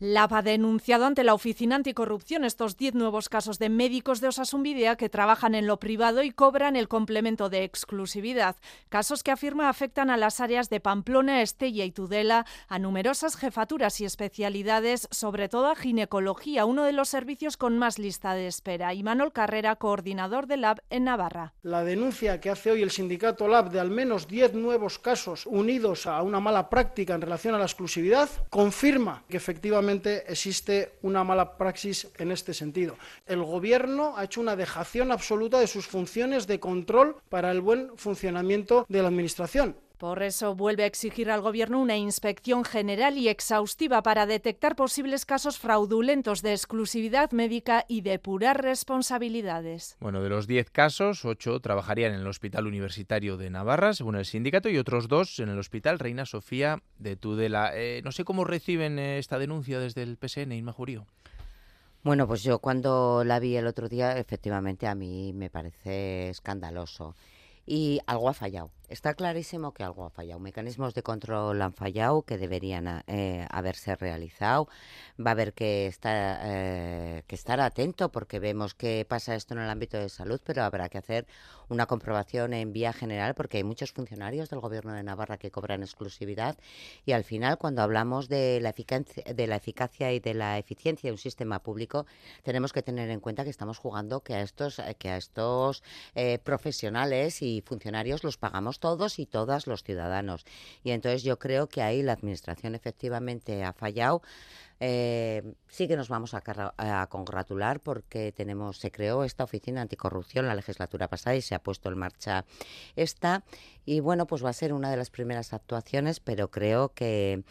LAB ha denunciado ante la Oficina Anticorrupción estos 10 nuevos casos de médicos de Osasunvidea que trabajan en lo privado y cobran el complemento de exclusividad. Casos que afirma afectan a las áreas de Pamplona, Estella y Tudela, a numerosas jefaturas y especialidades, sobre todo a ginecología, uno de los servicios con más lista de espera. Y Manuel Carrera, coordinador de LAB en Navarra. La denuncia que hace hoy el sindicato LAB de al menos 10 nuevos casos unidos a una mala práctica en relación a la exclusividad confirma que efectivamente existe una mala praxis en este sentido. El Gobierno ha hecho una dejación absoluta de sus funciones de control para el buen funcionamiento de la Administración. Por eso vuelve a exigir al Gobierno una inspección general y exhaustiva para detectar posibles casos fraudulentos de exclusividad médica y depurar responsabilidades. Bueno, de los 10 casos, 8 trabajarían en el Hospital Universitario de Navarra, según el sindicato, y otros dos en el Hospital Reina Sofía de Tudela. Eh, no sé cómo reciben eh, esta denuncia desde el PSN, Inma Jurío. Bueno, pues yo cuando la vi el otro día, efectivamente a mí me parece escandaloso. Y algo ha fallado. Está clarísimo que algo ha fallado. Mecanismos de control han fallado que deberían eh, haberse realizado. Va a haber que estar, eh, que estar atento porque vemos que pasa esto en el ámbito de salud, pero habrá que hacer una comprobación en vía general porque hay muchos funcionarios del Gobierno de Navarra que cobran exclusividad y al final cuando hablamos de la, eficacia, de la eficacia y de la eficiencia de un sistema público tenemos que tener en cuenta que estamos jugando que a estos, que a estos eh, profesionales y funcionarios los pagamos todos y todas los ciudadanos. Y entonces yo creo que ahí la Administración efectivamente ha fallado. Eh, sí que nos vamos a, a, congratular porque tenemos se creó esta oficina anticorrupción la legislatura pasada y se ha puesto en marcha esta y bueno pues va a ser una de las primeras actuaciones pero creo que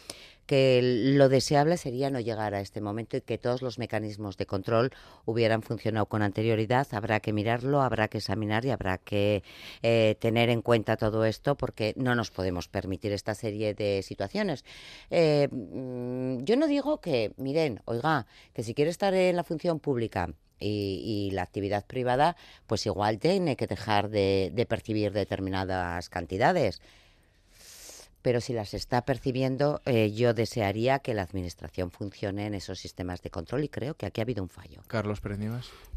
que lo deseable sería no llegar a este momento y que todos los mecanismos de control hubieran funcionado con anterioridad. Habrá que mirarlo, habrá que examinar y habrá que eh, tener en cuenta todo esto porque no nos podemos permitir esta serie de situaciones. Eh, yo no digo que, miren, oiga, que si quiere estar en la función pública y, y, la actividad privada, pues igual tiene que dejar de, de percibir determinadas cantidades pero si las está percibiendo, eh, yo desearía que la Administración funcione en esos sistemas de control y creo que aquí ha habido un fallo. Carlos Pérez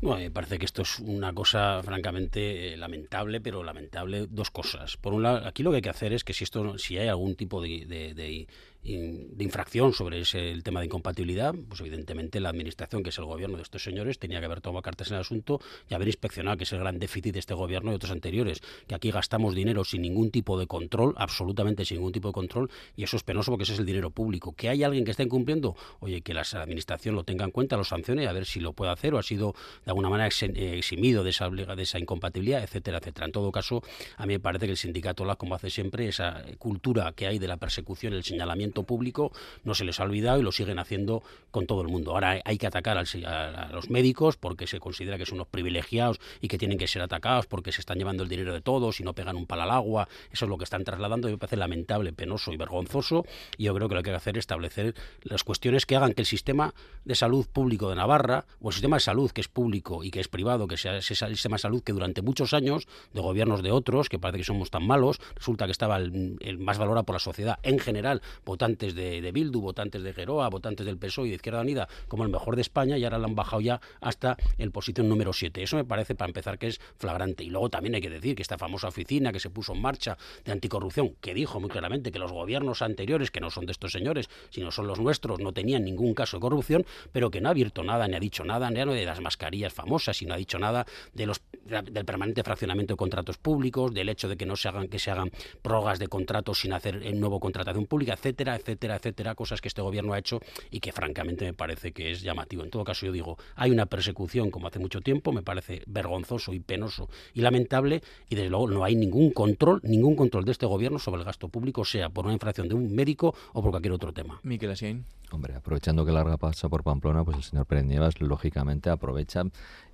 Bueno, me parece que esto es una cosa francamente eh, lamentable, pero lamentable dos cosas. Por un lado, aquí lo que hay que hacer es que si esto, si hay algún tipo de, de, de de infracción sobre ese, el tema de incompatibilidad, pues evidentemente la administración, que es el gobierno de estos señores, tenía que haber tomado cartas en el asunto y haber inspeccionado, que es el gran déficit de este gobierno y otros anteriores, que aquí gastamos dinero sin ningún tipo de control, absolutamente sin ningún tipo de control, y eso es penoso porque ese es el dinero público. Que hay alguien que está incumpliendo, oye, que la administración lo tenga en cuenta, lo sancione, a ver si lo puede hacer o ha sido de alguna manera eximido de esa, de esa incompatibilidad, etcétera, etcétera. En todo caso, a mí me parece que el sindicato, como hace siempre, esa cultura que hay de la persecución, el señalamiento público no se les ha olvidado y lo siguen haciendo con todo el mundo. Ahora hay que atacar a, los médicos porque se considera que son unos privilegiados y que tienen que ser atacados porque se están llevando el dinero de todos y no pegan un palo al agua. Eso es lo que están trasladando y me parece lamentable, penoso y vergonzoso. Y yo creo que lo que hay que hacer es establecer las cuestiones que hagan que el sistema de salud público de Navarra o el sistema de salud que es público y que es privado, que sea ese sistema de salud que durante muchos años de gobiernos de otros, que parece que somos tan malos, resulta que estaba el, más valorado por la sociedad en general, votantes de, Bildu, votantes de Geroa, votantes del PSOE y de Izquierda Unida, como el mejor de España, y ahora lo han bajado ya hasta el posición número 7. Eso me parece, para empezar, que es flagrante. Y luego también hay que decir que esta famosa oficina que se puso en marcha de anticorrupción, que dijo muy claramente que los gobiernos anteriores, que no son de estos señores, sino son los nuestros, no tenían ningún caso de corrupción, pero que no ha abierto nada, ni ha dicho nada, ni de las mascarillas famosas, y no ha dicho nada de los, del permanente fraccionamiento de contratos públicos, del hecho de que no se hagan, que se hagan prórrogas de contratos sin hacer en nuevo contratación pública, etcétera, etcétera, etcétera, cosas que este gobierno ha hecho y que francamente me parece que es llamativo. En todo caso, yo digo, hay una persecución como hace mucho tiempo, me parece vergonzoso y penoso y lamentable, y desde luego no hay ningún control, ningún control de este gobierno sobre el gasto público, sea por una infracción de un médico o por cualquier otro tema. Miquel Asiain. Hombre, aprovechando que Larga pasa por Pamplona, pues el señor Pérez Nievas lógicamente aprovecha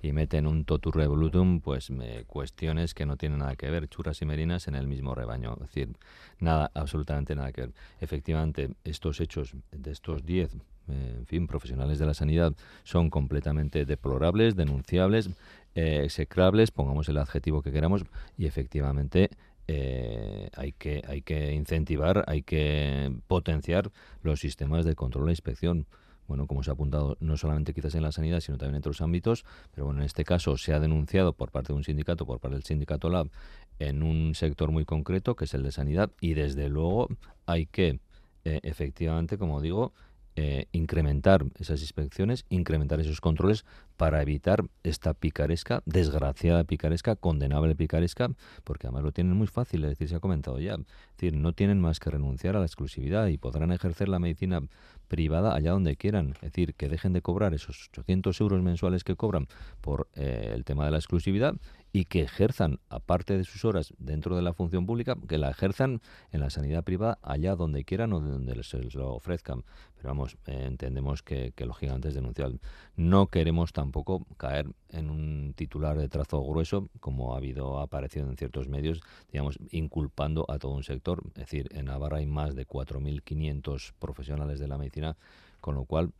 y mete en un totur revolutum pues cuestiones que no tienen nada que ver, churras y merinas en el mismo rebaño. Es decir, nada, absolutamente nada que ver. Efectivamente, estos hechos de estos 10 eh, en fin, profesionales de la sanidad son completamente deplorables, denunciables, eh, execrables, pongamos el adjetivo que queramos, y efectivamente eh, hay, que, hay que incentivar, hay que potenciar los sistemas de control e inspección. Bueno, como se ha apuntado, no solamente quizás en la sanidad, sino también en otros ámbitos, pero bueno, en este caso se ha denunciado por parte de un sindicato, por parte del sindicato Lab, en un sector muy concreto, que es el de sanidad, y desde luego hay que, eh, efectivamente, como digo, eh, incrementar esas inspecciones, incrementar esos controles para evitar esta picaresca, desgraciada picaresca, condenable picaresca, porque además lo tienen muy fácil, es decir, se ha comentado ya, es decir, no tienen más que renunciar a la exclusividad y podrán ejercer la medicina privada allá donde quieran, es decir, que dejen de cobrar esos 800 euros mensuales que cobran por eh, el tema de la exclusividad y que ejerzan, aparte de sus horas dentro de la función pública, que la ejerzan en la sanidad privada allá donde quieran o donde les, lo ofrezcan. Pero vamos, eh, entendemos que, que lógicamente es denunciable. No queremos tampoco caer en un titular de trazo grueso, como ha habido aparecido en ciertos medios, digamos, inculpando a todo un sector. Es decir, en Navarra hay más de 4.500 profesionales de la medicina, con lo cual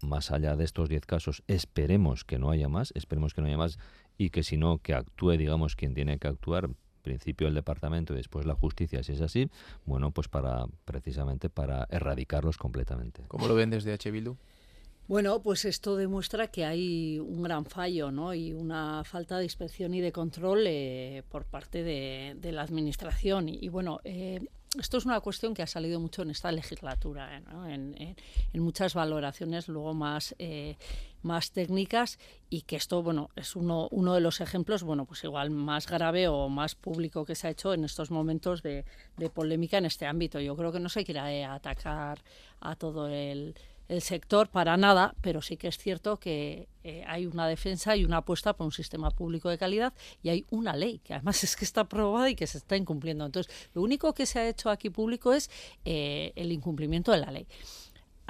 más allá de estos 10 casos, esperemos que no haya más, esperemos que no haya más y que si no, que actúe, digamos, quien tiene que actuar, principio el departamento y después la justicia, si es así, bueno, pues para precisamente para erradicarlos completamente. ¿Cómo lo ven desde H. Bueno, pues esto demuestra que hay un gran fallo ¿no? y una falta de inspección y de control eh, por parte de, la Administración. Y, bueno, eh, esto es una cuestión que ha salido mucho en esta legislatura, ¿eh? en, muchas valoraciones luego más, más técnicas y que esto, bueno, es uno, uno de los ejemplos, bueno, pues igual más grave o más público que se ha hecho en estos momentos de, de polémica en este ámbito. Yo creo que no se quiere atacar a todo el el sector para nada, pero sí que es cierto que eh, hay una defensa y una apuesta por un sistema público de calidad y hay una ley que además es que está aprobada y que se está incumpliendo. Entonces, lo único que se ha hecho aquí público es eh, el incumplimiento de la ley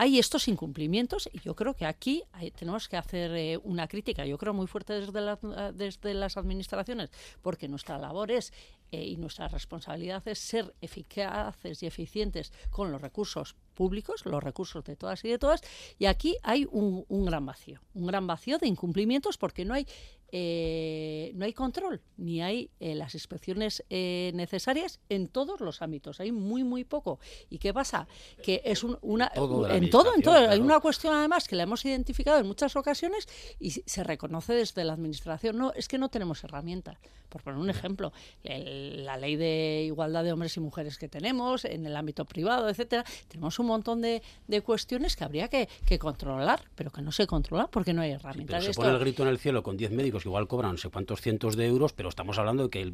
hay estos incumplimientos y yo creo que aquí tenemos que hacer eh, una crítica, yo creo muy fuerte desde, desde las administraciones, porque nuestra labor es y nuestra responsabilidad es ser eficaces y eficientes con los recursos públicos, los recursos de todas y de todas, y aquí hay un, un gran vacío, un gran vacío de incumplimientos porque no hay eh, no hay control ni hay eh, las inspecciones eh, necesarias en todos los ámbitos. Hay muy, muy poco. ¿Y qué pasa? Que es una. en todo, en todo. Hay una cuestión, además, que la hemos identificado en muchas ocasiones y se reconoce desde la Administración. No, es que no tenemos herramientas. Por poner un ejemplo, la ley de igualdad de hombres y mujeres que tenemos, en el ámbito privado, etcétera, tenemos un montón de, cuestiones que habría que, controlar, pero que no se controlan porque no hay herramientas. se pone el grito en el cielo con 10 médicos que igual cobran no sé cuántos cientos de euros, pero estamos hablando de que, el,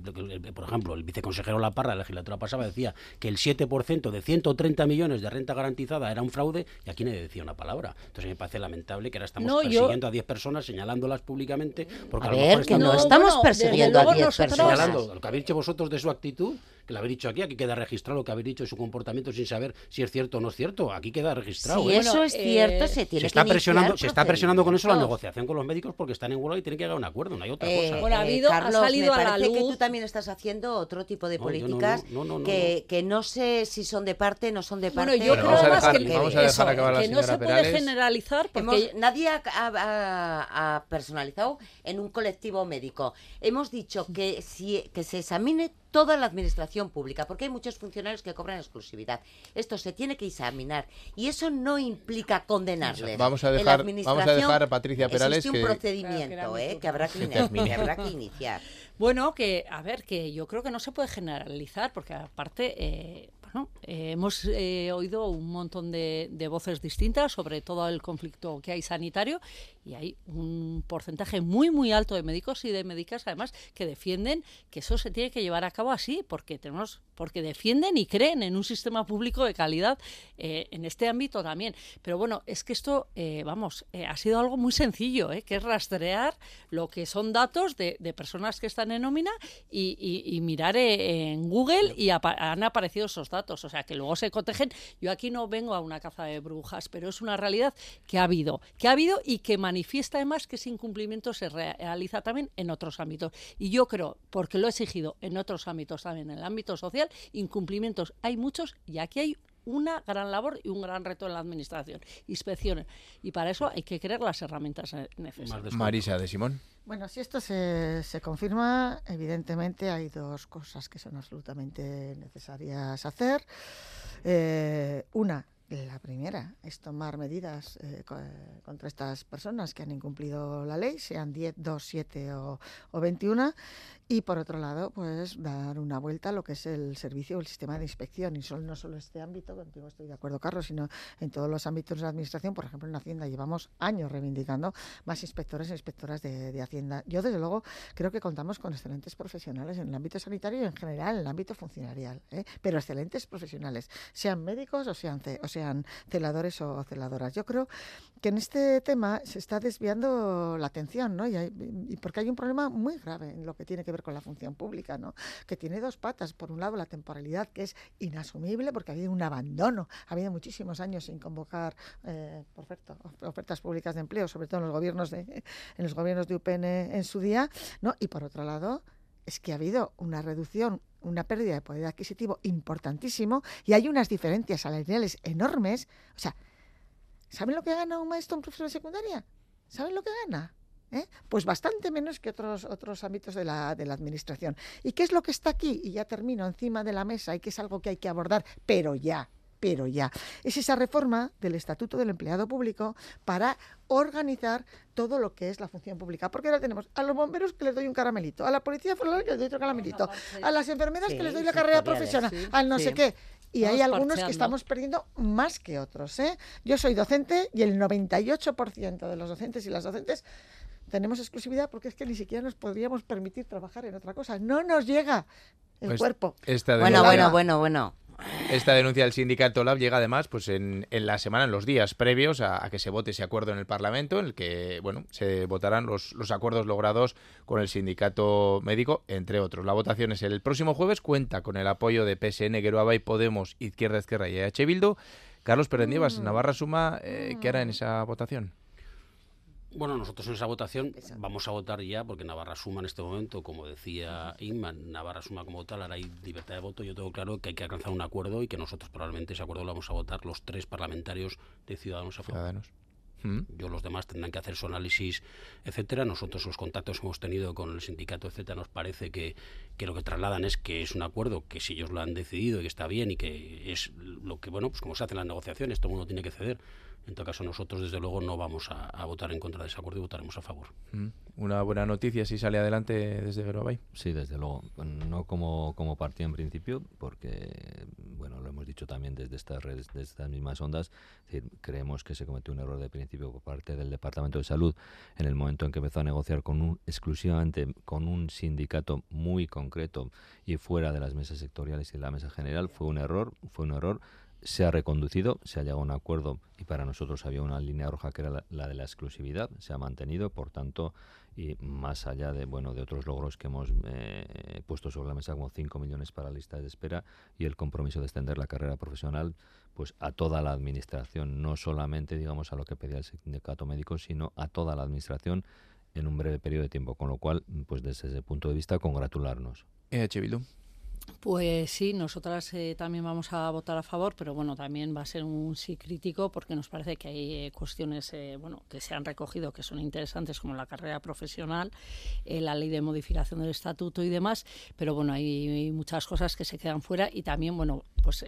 por ejemplo, el viceconsejero La Parra de la legislatura pasada decía que el 7% de 130 millones de renta garantizada era un fraude y aquí nadie decía una palabra. Entonces me parece lamentable que ahora estamos persiguiendo a 10 personas, señalándolas públicamente. Porque a, ver, que no estamos persiguiendo a 10 personas. lo que habéis dicho vosotros de su actitud que lo habéis dicho aquí, aquí queda registrado lo que habéis dicho, su comportamiento sin saber si es cierto o no es cierto. Aquí queda registrado. Si ¿eh? eso es cierto, se tiene se está que presionando, se está presionando con eso la negociación con los médicos porque están en huelga y tienen que llegar a un acuerdo, no hay otra Eh, cosa. Bueno, ha eh, habido- ha Carlos, salido me a la parece que tú también estás haciendo otro tipo de No, yo no, políticas no, no, no, que, que no sé si son de parte, no son de Bueno, parte. yo Bueno, creo vamos a además dejar- que, vamos a dejar eso, acabar a la que no se puede Perales. generalizar porque Hemos- nadie ha, ha- ha- ha personalizado en un colectivo médico. Hemos dicho que, si, que se examine toda la administración pública, porque hay muchos funcionarios que cobran exclusividad. Esto se tiene que examinar y eso no implica condenarles. Vamos a En la dejar- vamos a dejar a Patricia Perales existe un que- procedimiento Claro, que era eh, mi que, habrá que, Que ine- termine. que habrá que iniciar. Bueno, que a ver, que yo creo que no se puede generalizar, porque aparte, eh, bueno, eh, hemos eh, oído un montón de, de voces distintas sobre todo el conflicto que hay sanitario y hay un porcentaje muy, muy alto de médicos y de médicas, además, que defienden que eso se tiene que llevar a cabo así, porque tenemos, porque defienden y creen en un sistema público de calidad eh, en este ámbito también. Pero bueno, es que esto, eh, vamos, eh, ha sido algo muy sencillo, eh, que es rastrear lo que son datos de, de personas que están en nómina y, y- y mirar en Google y apa- han aparecido esos datos. O sea, que luego se cotejen. Yo aquí no vengo a una caza de brujas, pero es una realidad que ha habido, que ha habido y que manifiesta además que ese incumplimiento se re- realiza también en otros ámbitos. Y yo creo, porque lo he exigido en otros ámbitos también, en el ámbito social, incumplimientos hay muchos y aquí hay una gran labor y un gran reto en la administración, inspecciones. Y para eso hay que crear las herramientas eh, necesarias. Marisa de Simón. Bueno, si esto se, se confirma, evidentemente hay dos cosas que son absolutamente necesarias hacer. Eh, una, la primera, es tomar medidas eh, co- eh, contra estas personas que han incumplido la ley, sean 10, 2, 7 o, o 21. Y por otro lado, pues dar una vuelta a lo que es el servicio o el sistema de inspección. Y solo, no solo este ámbito, contigo estoy de acuerdo, Carlos, sino en todos los ámbitos de la administración. Por ejemplo, en Hacienda llevamos años reivindicando más inspectores e inspectoras de, de Hacienda. Yo, desde luego, creo que contamos con excelentes profesionales en el ámbito sanitario y en general en el ámbito funcionarial, ¿eh? pero excelentes profesionales, sean médicos o sean, ce- o sean celadores o celadoras. Yo creo que en este tema se está desviando la atención, ¿no? Y, hay- y porque hay un problema muy grave en lo que tiene que con la función pública, ¿no? Que tiene dos patas. Por un lado, la temporalidad, que es inasumible porque ha habido un abandono, ha habido muchísimos años sin convocar eh, ofertas públicas de empleo, sobre todo en los gobiernos de, en los gobiernos de UPN en su día, ¿no? Y por otro lado, es que ha habido una reducción, una pérdida de poder adquisitivo importantísimo y hay unas diferencias salariales enormes. O sea, ¿saben lo que gana un maestro en profesor de secundaria? ¿Saben lo que gana? ¿Eh? Pues bastante menos que otros, otros ámbitos de la, de la administración. ¿Y qué es lo que está aquí? Y ya termino encima de la mesa y que es algo que hay que abordar, pero ya, pero ya. Es esa reforma del Estatuto del Empleado Público para organizar todo lo que es la función pública. Porque ahora tenemos a los bomberos que les doy un caramelito, a la policía forestal que les doy otro caramelito, a las enfermeras que les doy la carrera profesional, sí, al no sí. sé qué. Y hay algunos que estamos perdiendo más que otros. ¿eh? Yo soy docente y el 98% de los docentes y las docentes tenemos exclusividad porque es que ni siquiera nos podríamos permitir trabajar en otra cosa. No nos llega el Pues cuerpo. Esta Bueno, denuncia- bueno, bueno, bueno. Esta denuncia del sindicato Lab llega además pues en, en la semana, en los días previos a, a que se vote ese acuerdo en el Parlamento, en el que bueno se votarán los, los acuerdos logrados con el sindicato médico, entre otros. La votación es el próximo jueves, cuenta con el apoyo de PSN, Geroaba y Podemos, Izquierda Izquierda y EH Bildu. Carlos Perendivas, Navarra Suma, eh, ¿qué hará en esa votación? Bueno, nosotros en esa votación vamos a votar ya, porque Navarra suma en este momento, como decía Inman, Navarra suma como tal, ahora hay libertad de voto. Yo tengo claro que hay que alcanzar un acuerdo y que nosotros probablemente ese acuerdo lo vamos a votar los tres parlamentarios de Ciudadanos a favor. Ciudadanos. Mm. Yo los demás tendrán que hacer su análisis, etcétera. Nosotros los contactos que hemos tenido con el sindicato, etcétera, nos parece que, que lo que trasladan es que es un acuerdo, que si ellos lo han decidido y que está bien y que es lo que, bueno, pues como se hacen las negociaciones, todo el mundo tiene que ceder. En todo caso, nosotros desde luego no vamos a, a votar en contra de ese acuerdo y votaremos a favor. Mm. Una buena noticia si sale adelante desde Geroabay. Sí, desde luego. No como, como partido en principio, porque, bueno, lo hemos dicho también desde estas redes, desde estas mismas ondas, es decir, creemos que se cometió un error de principio por parte del Departamento de Salud en el momento en que empezó a negociar con un, exclusivamente con un sindicato muy concreto y fuera de las mesas sectoriales y de la mesa general. Fue un error, fue un error se ha reconducido, se ha llegado a un acuerdo y para nosotros había una línea roja que era la, de la exclusividad, se ha mantenido, por tanto, y más allá de bueno de otros logros que hemos eh, puesto sobre la mesa como 5 millones para listas de espera y el compromiso de extender la carrera profesional pues a toda la administración, no solamente digamos a lo que pedía el sindicato médico, sino a toda la administración en un breve periodo de tiempo, con lo cual pues desde ese punto de vista congratularnos. EH Bildu. Pues sí, nosotras eh, también vamos a votar a favor, pero bueno, también va a ser un sí crítico porque nos parece que hay eh, cuestiones eh, bueno, que se han recogido que son interesantes como la carrera profesional, la ley de modificación del estatuto y demás, pero bueno, hay, muchas cosas que se quedan fuera y también, bueno, pues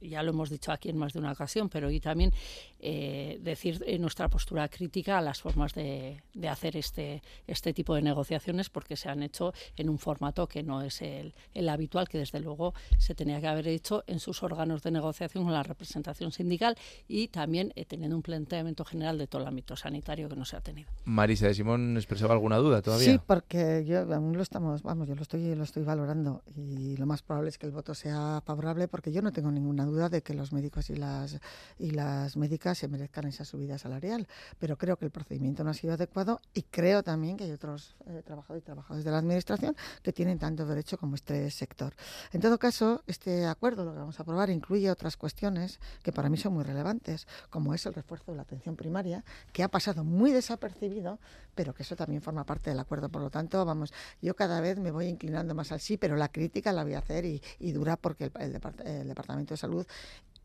ya lo hemos dicho aquí en más de una ocasión, pero y también decir nuestra postura crítica a las formas de, de, hacer este, este tipo de negociaciones porque se han hecho en un formato que no es el, el habitual que desde luego se tenía que haber hecho en sus órganos de negociación con la representación sindical y también eh, teniendo un planteamiento general de todo el ámbito sanitario que no se ha tenido. Marisa de Simón expresaba alguna duda todavía. Sí, porque yo aún lo estamos, vamos, yo lo estoy, lo estoy valorando y lo más probable es que el voto sea favorable porque yo no tengo ninguna duda de que los médicos y las y las médicas se merezcan esa subida salarial, pero creo que el procedimiento no ha sido adecuado y creo también que hay otros eh, trabajadores y trabajadores de la administración que tienen tanto derecho como este sector. En todo caso, este acuerdo, lo que vamos a aprobar, incluye otras cuestiones que para mí son muy relevantes, como es el refuerzo de la atención primaria, que ha pasado muy desapercibido, pero que eso también forma parte del acuerdo. Por lo tanto, vamos, yo cada vez me voy inclinando más al sí, pero la crítica la voy a hacer y, dura porque el, Departamento de Salud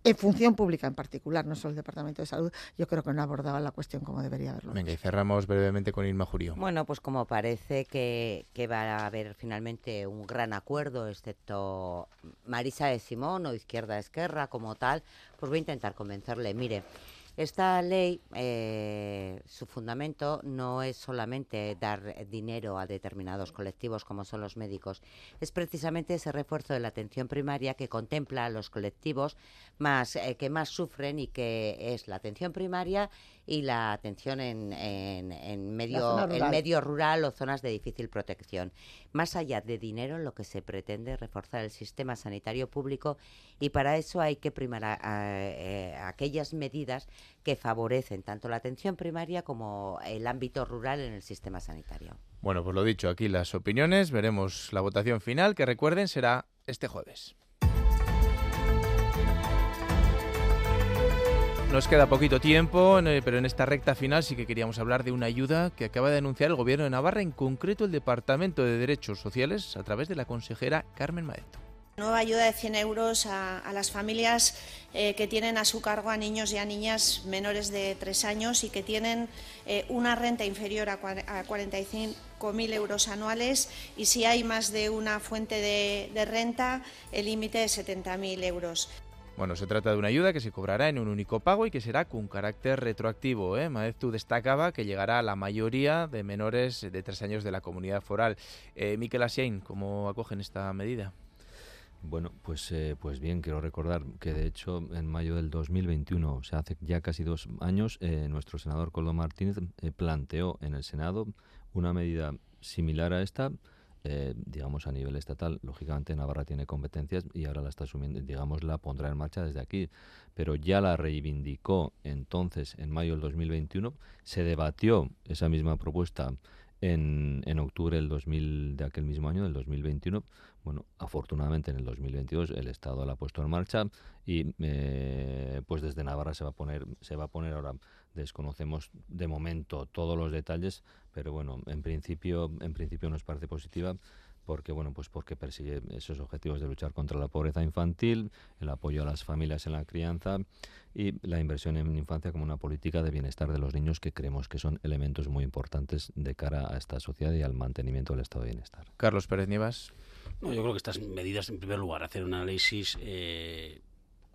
en función pública en particular, no solo el Departamento de Salud, yo creo que no abordaba la cuestión como debería haberlo. Venga, y cerramos brevemente con Irma Jurío. Bueno, pues como parece que, que va a haber finalmente un gran acuerdo, excepto Marisa de Simón o Izquierda Esquerra como tal, pues voy a intentar convencerle. Mire, esta ley, eh, su fundamento no es solamente dar dinero a determinados colectivos como son los médicos, es precisamente ese refuerzo de la atención primaria que contempla a los colectivos más eh, que más sufren y que es la atención primaria y la atención en, en, medio, en medio rural o zonas de difícil protección. Más allá de dinero, lo que se pretende es reforzar el sistema sanitario público y para eso hay que primar a, eh, aquellas medidas que favorecen tanto la atención primaria como el ámbito rural en el sistema sanitario. Bueno, pues lo dicho, aquí las opiniones, veremos la votación final, que recuerden será este jueves. Nos queda poquito tiempo, pero en esta recta final sí que queríamos hablar de una ayuda que acaba de anunciar el Gobierno de Navarra, en concreto el Departamento de Derechos Sociales, a través de la consejera Carmen Maeto. Nueva ayuda de 100 euros a, las familias eh, que tienen a su cargo a niños y a niñas menores de 3 años y que tienen eh, una renta inferior a, 45.000 euros anuales y si hay más de una fuente de, renta, el límite de 70.000 euros. Bueno, se trata de una ayuda que se cobrará en un único pago y que será con carácter retroactivo. ¿eh? Maeztu destacaba que llegará a la mayoría de menores de tres años de la comunidad foral. Eh, Miquel Asiain, ¿cómo acogen esta medida? Bueno, pues, eh, pues bien, quiero recordar que de hecho en mayo del 2021, o sea, hace ya casi dos años, eh, nuestro senador Coldo Martínez planteó en el Senado una medida similar a esta, eh, digamos, a nivel estatal. Lógicamente Navarra tiene competencias y ahora la está asumiendo, digamos, la pondrá en marcha desde aquí. Pero ya la reivindicó entonces, en mayo del 2021. Se debatió esa misma propuesta en, en octubre del 2000, de aquel mismo año, del 2021. Bueno, afortunadamente en el 2022 el Estado la ha puesto en marcha y eh, pues desde Navarra se va a poner se va a poner ahora desconocemos de momento todos los detalles, pero bueno, en principio en principio nos parece positiva porque bueno, pues porque persigue esos objetivos de luchar contra la pobreza infantil, el apoyo a las familias en la crianza y la inversión en infancia como una política de bienestar de los niños que creemos que son elementos muy importantes de cara a esta sociedad y al mantenimiento del estado de bienestar. Carlos Pérez Nievas. No, yo creo que estas medidas, en primer lugar, hacer un análisis eh,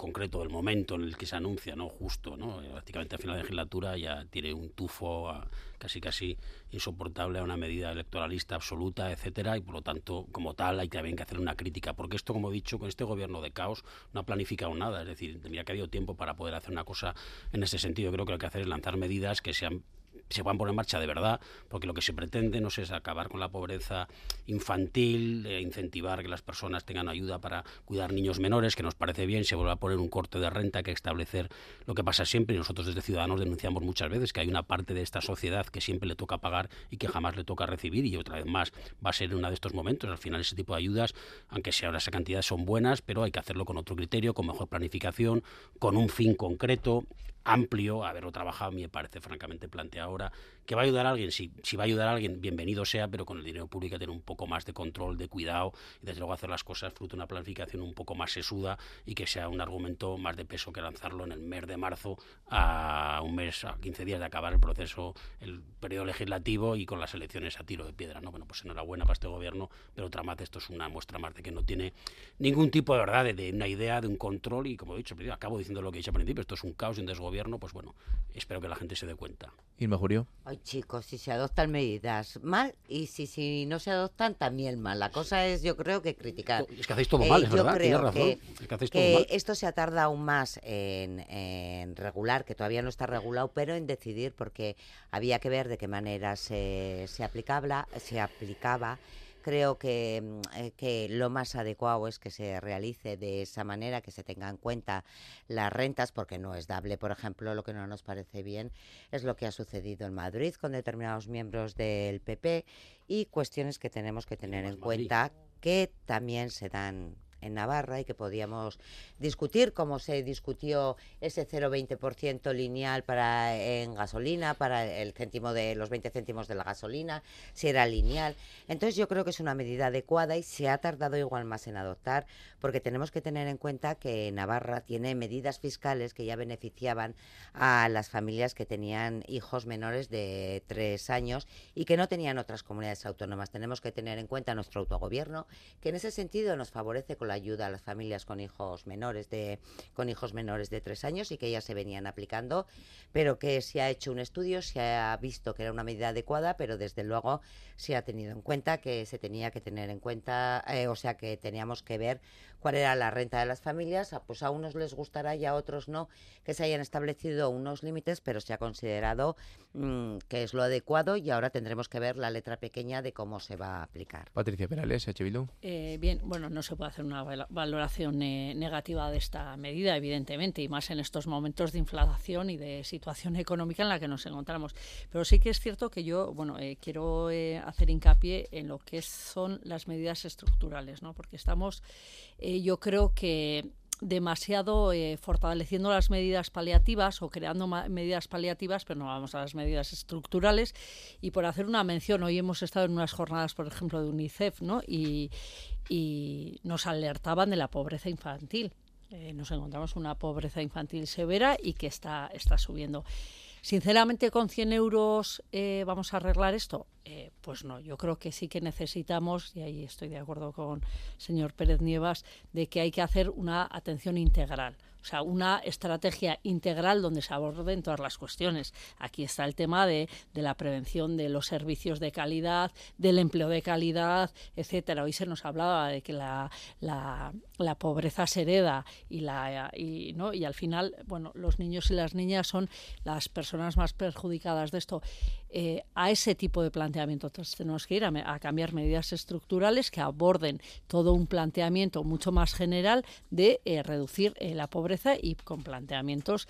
concreto del momento en el que se anuncia, ¿no? Justo, ¿no? Prácticamente a final de legislatura ya tiene un tufo casi casi insoportable a una medida electoralista absoluta, etcétera, y por lo tanto, como tal, hay también que hacer una crítica, porque esto, como he dicho, con este gobierno de caos no ha planificado nada, es decir, tendría que haber tiempo para poder hacer una cosa en ese sentido. Creo que lo que hay que hacer es lanzar medidas que sean se puedan poner en marcha de verdad, porque lo que se pretende no es acabar con la pobreza infantil, eh, incentivar que las personas tengan ayuda para cuidar niños menores, que nos parece bien, se vuelve a poner un corte de renta, que establecer lo que pasa siempre, y nosotros desde Ciudadanos denunciamos muchas veces que hay una parte de esta sociedad que siempre le toca pagar y que jamás le toca recibir, y otra vez más va a ser en uno de estos momentos. Al final ese tipo de ayudas, aunque sea ahora esa cantidad, son buenas, pero hay que hacerlo con otro criterio, con mejor planificación, con un fin concreto, amplio, haberlo trabajado, me parece francamente planteado ahora, que va a ayudar a alguien, si, si va a ayudar a alguien, bienvenido sea, pero con el dinero público tener un poco más de control, de cuidado, y desde luego hacer las cosas fruto de una planificación un poco más sesuda y que sea un argumento más de peso que lanzarlo en el mes de marzo a un mes, a 15 días de acabar el proceso, el periodo legislativo y con las elecciones a tiro de piedra. ¿no? Bueno, pues enhorabuena para este gobierno, pero otra más, esto es una muestra más de que no tiene ningún tipo de verdad, de, una idea, de un control, y como he dicho, acabo diciendo lo que he dicho al principio, esto es un caos y un desgobierno gobierno, pues bueno, espero que la gente se dé cuenta. Irma Jurio. Ay, chicos, si se adoptan medidas mal y si, si no se adoptan también mal. La cosa es, yo creo que criticar. Es que hacéis todo mal, es yo verdad, creo razón. Que, es que, hacéis que todo mal. esto se ha tardado aún más en, en, regular, que todavía no está regulado, pero en decidir porque había que ver de qué manera se, se, aplicaba, se aplicaba creo que, mm, eh, que, lo más adecuado es que se realice de esa manera, que se tengan en cuenta las rentas, porque no es dable, por ejemplo, lo que no nos parece bien es lo que ha sucedido en Madrid con determinados miembros del PP y cuestiones que tenemos que tener en cuenta que también se dan en Navarra y que podíamos discutir cómo se discutió ese 0,20% lineal para en gasolina, para el céntimo de los 20 céntimos de la gasolina, si era lineal. Entonces yo creo que es una medida adecuada y se ha tardado igual más en adoptar porque tenemos que tener en cuenta que Navarra tiene medidas fiscales que ya beneficiaban a las familias que tenían hijos menores de tres años y que no tenían otras comunidades autónomas. Tenemos que tener en cuenta nuestro autogobierno, que en ese sentido nos favorece con la ayuda a las familias con hijos menores de con hijos menores de tres años y que ya se venían aplicando, pero que se ha hecho un estudio, se ha visto que era una medida adecuada, pero desde luego se ha tenido en cuenta que se tenía que tener en cuenta, eh, o sea que teníamos que ver cuál era la renta de las familias, pues a unos les gustará y a otros no, que se hayan establecido unos límites, pero se ha considerado mmm, que es lo adecuado y ahora tendremos que ver la letra pequeña de cómo se va a aplicar. Patricia Perales, H. Eh, bien, bueno, no se puede hacer una valoración negativa de esta medida, evidentemente, y más en estos momentos de inflación y de situación económica en la que nos encontramos. Pero sí que es cierto que yo, bueno, eh, quiero eh, hacer hincapié en lo que son las medidas estructurales, ¿no? Porque estamos, eh, yo creo que demasiado eh, fortaleciendo las medidas paliativas o creando medidas paliativas, pero no vamos a las medidas estructurales. Y por hacer una mención, hoy hemos estado en unas jornadas, por ejemplo, de UNICEF, ¿no? Y, nos alertaban de la pobreza infantil. Eh, nos encontramos una pobreza infantil severa y que está, está subiendo. Sinceramente, con 100 euros eh, vamos a arreglar esto. Eh, pues no, yo creo que sí que necesitamos, y ahí estoy de acuerdo con el señor Pérez Nievas, de que hay que hacer una atención integral. O sea, una estrategia integral donde se aborden todas las cuestiones. Aquí está el tema de, de, la prevención de los servicios de calidad, del empleo de calidad, etcétera. Hoy se nos hablaba de que la, la, la pobreza se hereda y, la, y, ¿no? y al final, bueno, los niños y las niñas son las personas más perjudicadas de esto. Eh, a ese tipo de planteamiento entonces tenemos que ir a, cambiar medidas estructurales que aborden todo un planteamiento mucho más general de eh, reducir eh, la pobreza y con planteamientos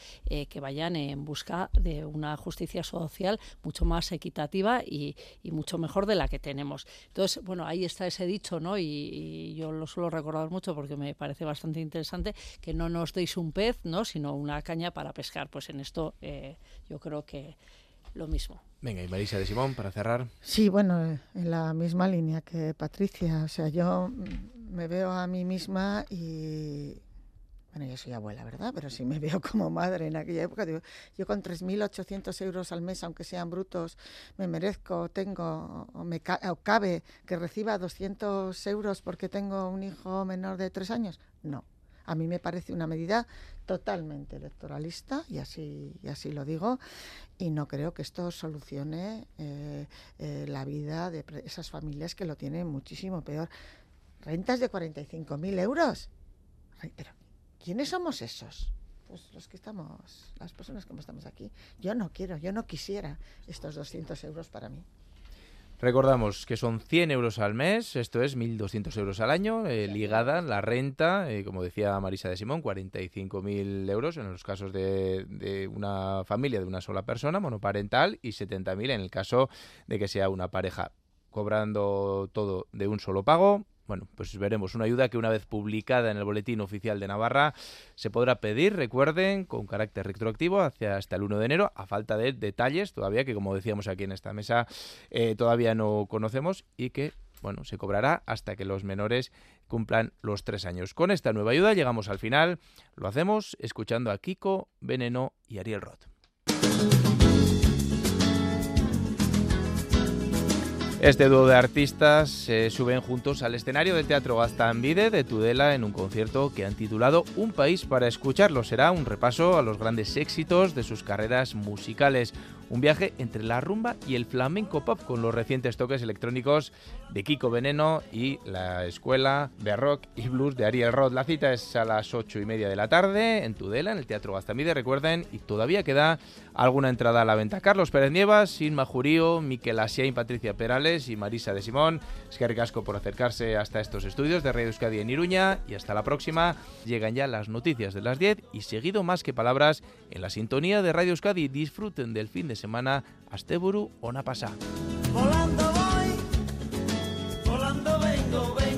que vayan en busca de una justicia social mucho más equitativa y, mucho mejor de la que tenemos. Entonces, bueno, ahí está ese dicho, ¿no? Y, y yo lo suelo recordar mucho porque me parece bastante interesante que no nos deis un pez, ¿no? Sino una caña para pescar. Pues en esto eh, yo creo que lo mismo. Venga, y Marisa de Simón, para cerrar. Sí, bueno, en la misma línea que Patricia. O sea, yo me veo a mí misma y. Bueno, yo soy abuela, ¿verdad? Pero sí me veo como madre en aquella época. Digo, yo con 3.800 euros al mes, aunque sean brutos, me merezco, tengo, o me ca o cabe que reciba 200 euros porque tengo un hijo menor de tres años. No. A mí me parece una medida totalmente electoralista y así, y así lo digo y no creo que esto solucione eh, eh, la vida de esas familias que lo tienen muchísimo peor. Rentas de 45.000 euros. Pero, ¿quiénes somos esos? pues los que estamos, las personas que estamos aquí. Yo no quiero, yo no quisiera estos 200 euros para mí. Recordamos que son 100 euros al mes, esto es 1.200 euros al año, eh, ligada la renta, eh, como decía Marisa de Simón, 45.000 euros en los casos de, de, una familia de una sola persona, monoparental, y 70.000 en el caso de que sea una pareja. Cobrando todo de un solo pago, bueno, pues veremos una ayuda que una vez publicada en el Boletín Oficial de Navarra se podrá pedir, recuerden, con carácter retroactivo hacia hasta el 1 de enero, a falta de detalles todavía que, como decíamos aquí en esta mesa, eh, todavía no conocemos y que, bueno, se cobrará hasta que los menores cumplan los tres años. Con esta nueva ayuda llegamos al final. Lo hacemos escuchando a Kiko, Veneno y Ariel Roth. Este dúo de artistas se suben juntos al escenario del Teatro Gastambide de Tudela en un concierto que han titulado Un país para escucharlo. Será un repaso a los grandes éxitos de sus carreras musicales. Un viaje entre la rumba y el flamenco pop con los recientes toques electrónicos de Kiko Veneno y la escuela de rock y blues de Ariel Roth. La cita es a las ocho y media de la tarde en Tudela, en el Teatro Gastambide, recuerden, y todavía queda alguna entrada a la venta. Carlos Pérez Nievas, Inma Jurío, Miquel y Patricia Perales y Marisa de Simón. Es que ricasco por acercarse hasta estos estudios de Radio Euskadi en Iruña y hasta la próxima. Llegan ya las noticias de las 10 y seguido más que palabras en la sintonía de Radio Euskadi. Disfruten del fin de semana. Asteburu, ona pasa. Volando voy, volando vengo, vengo,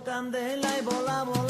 candela y vola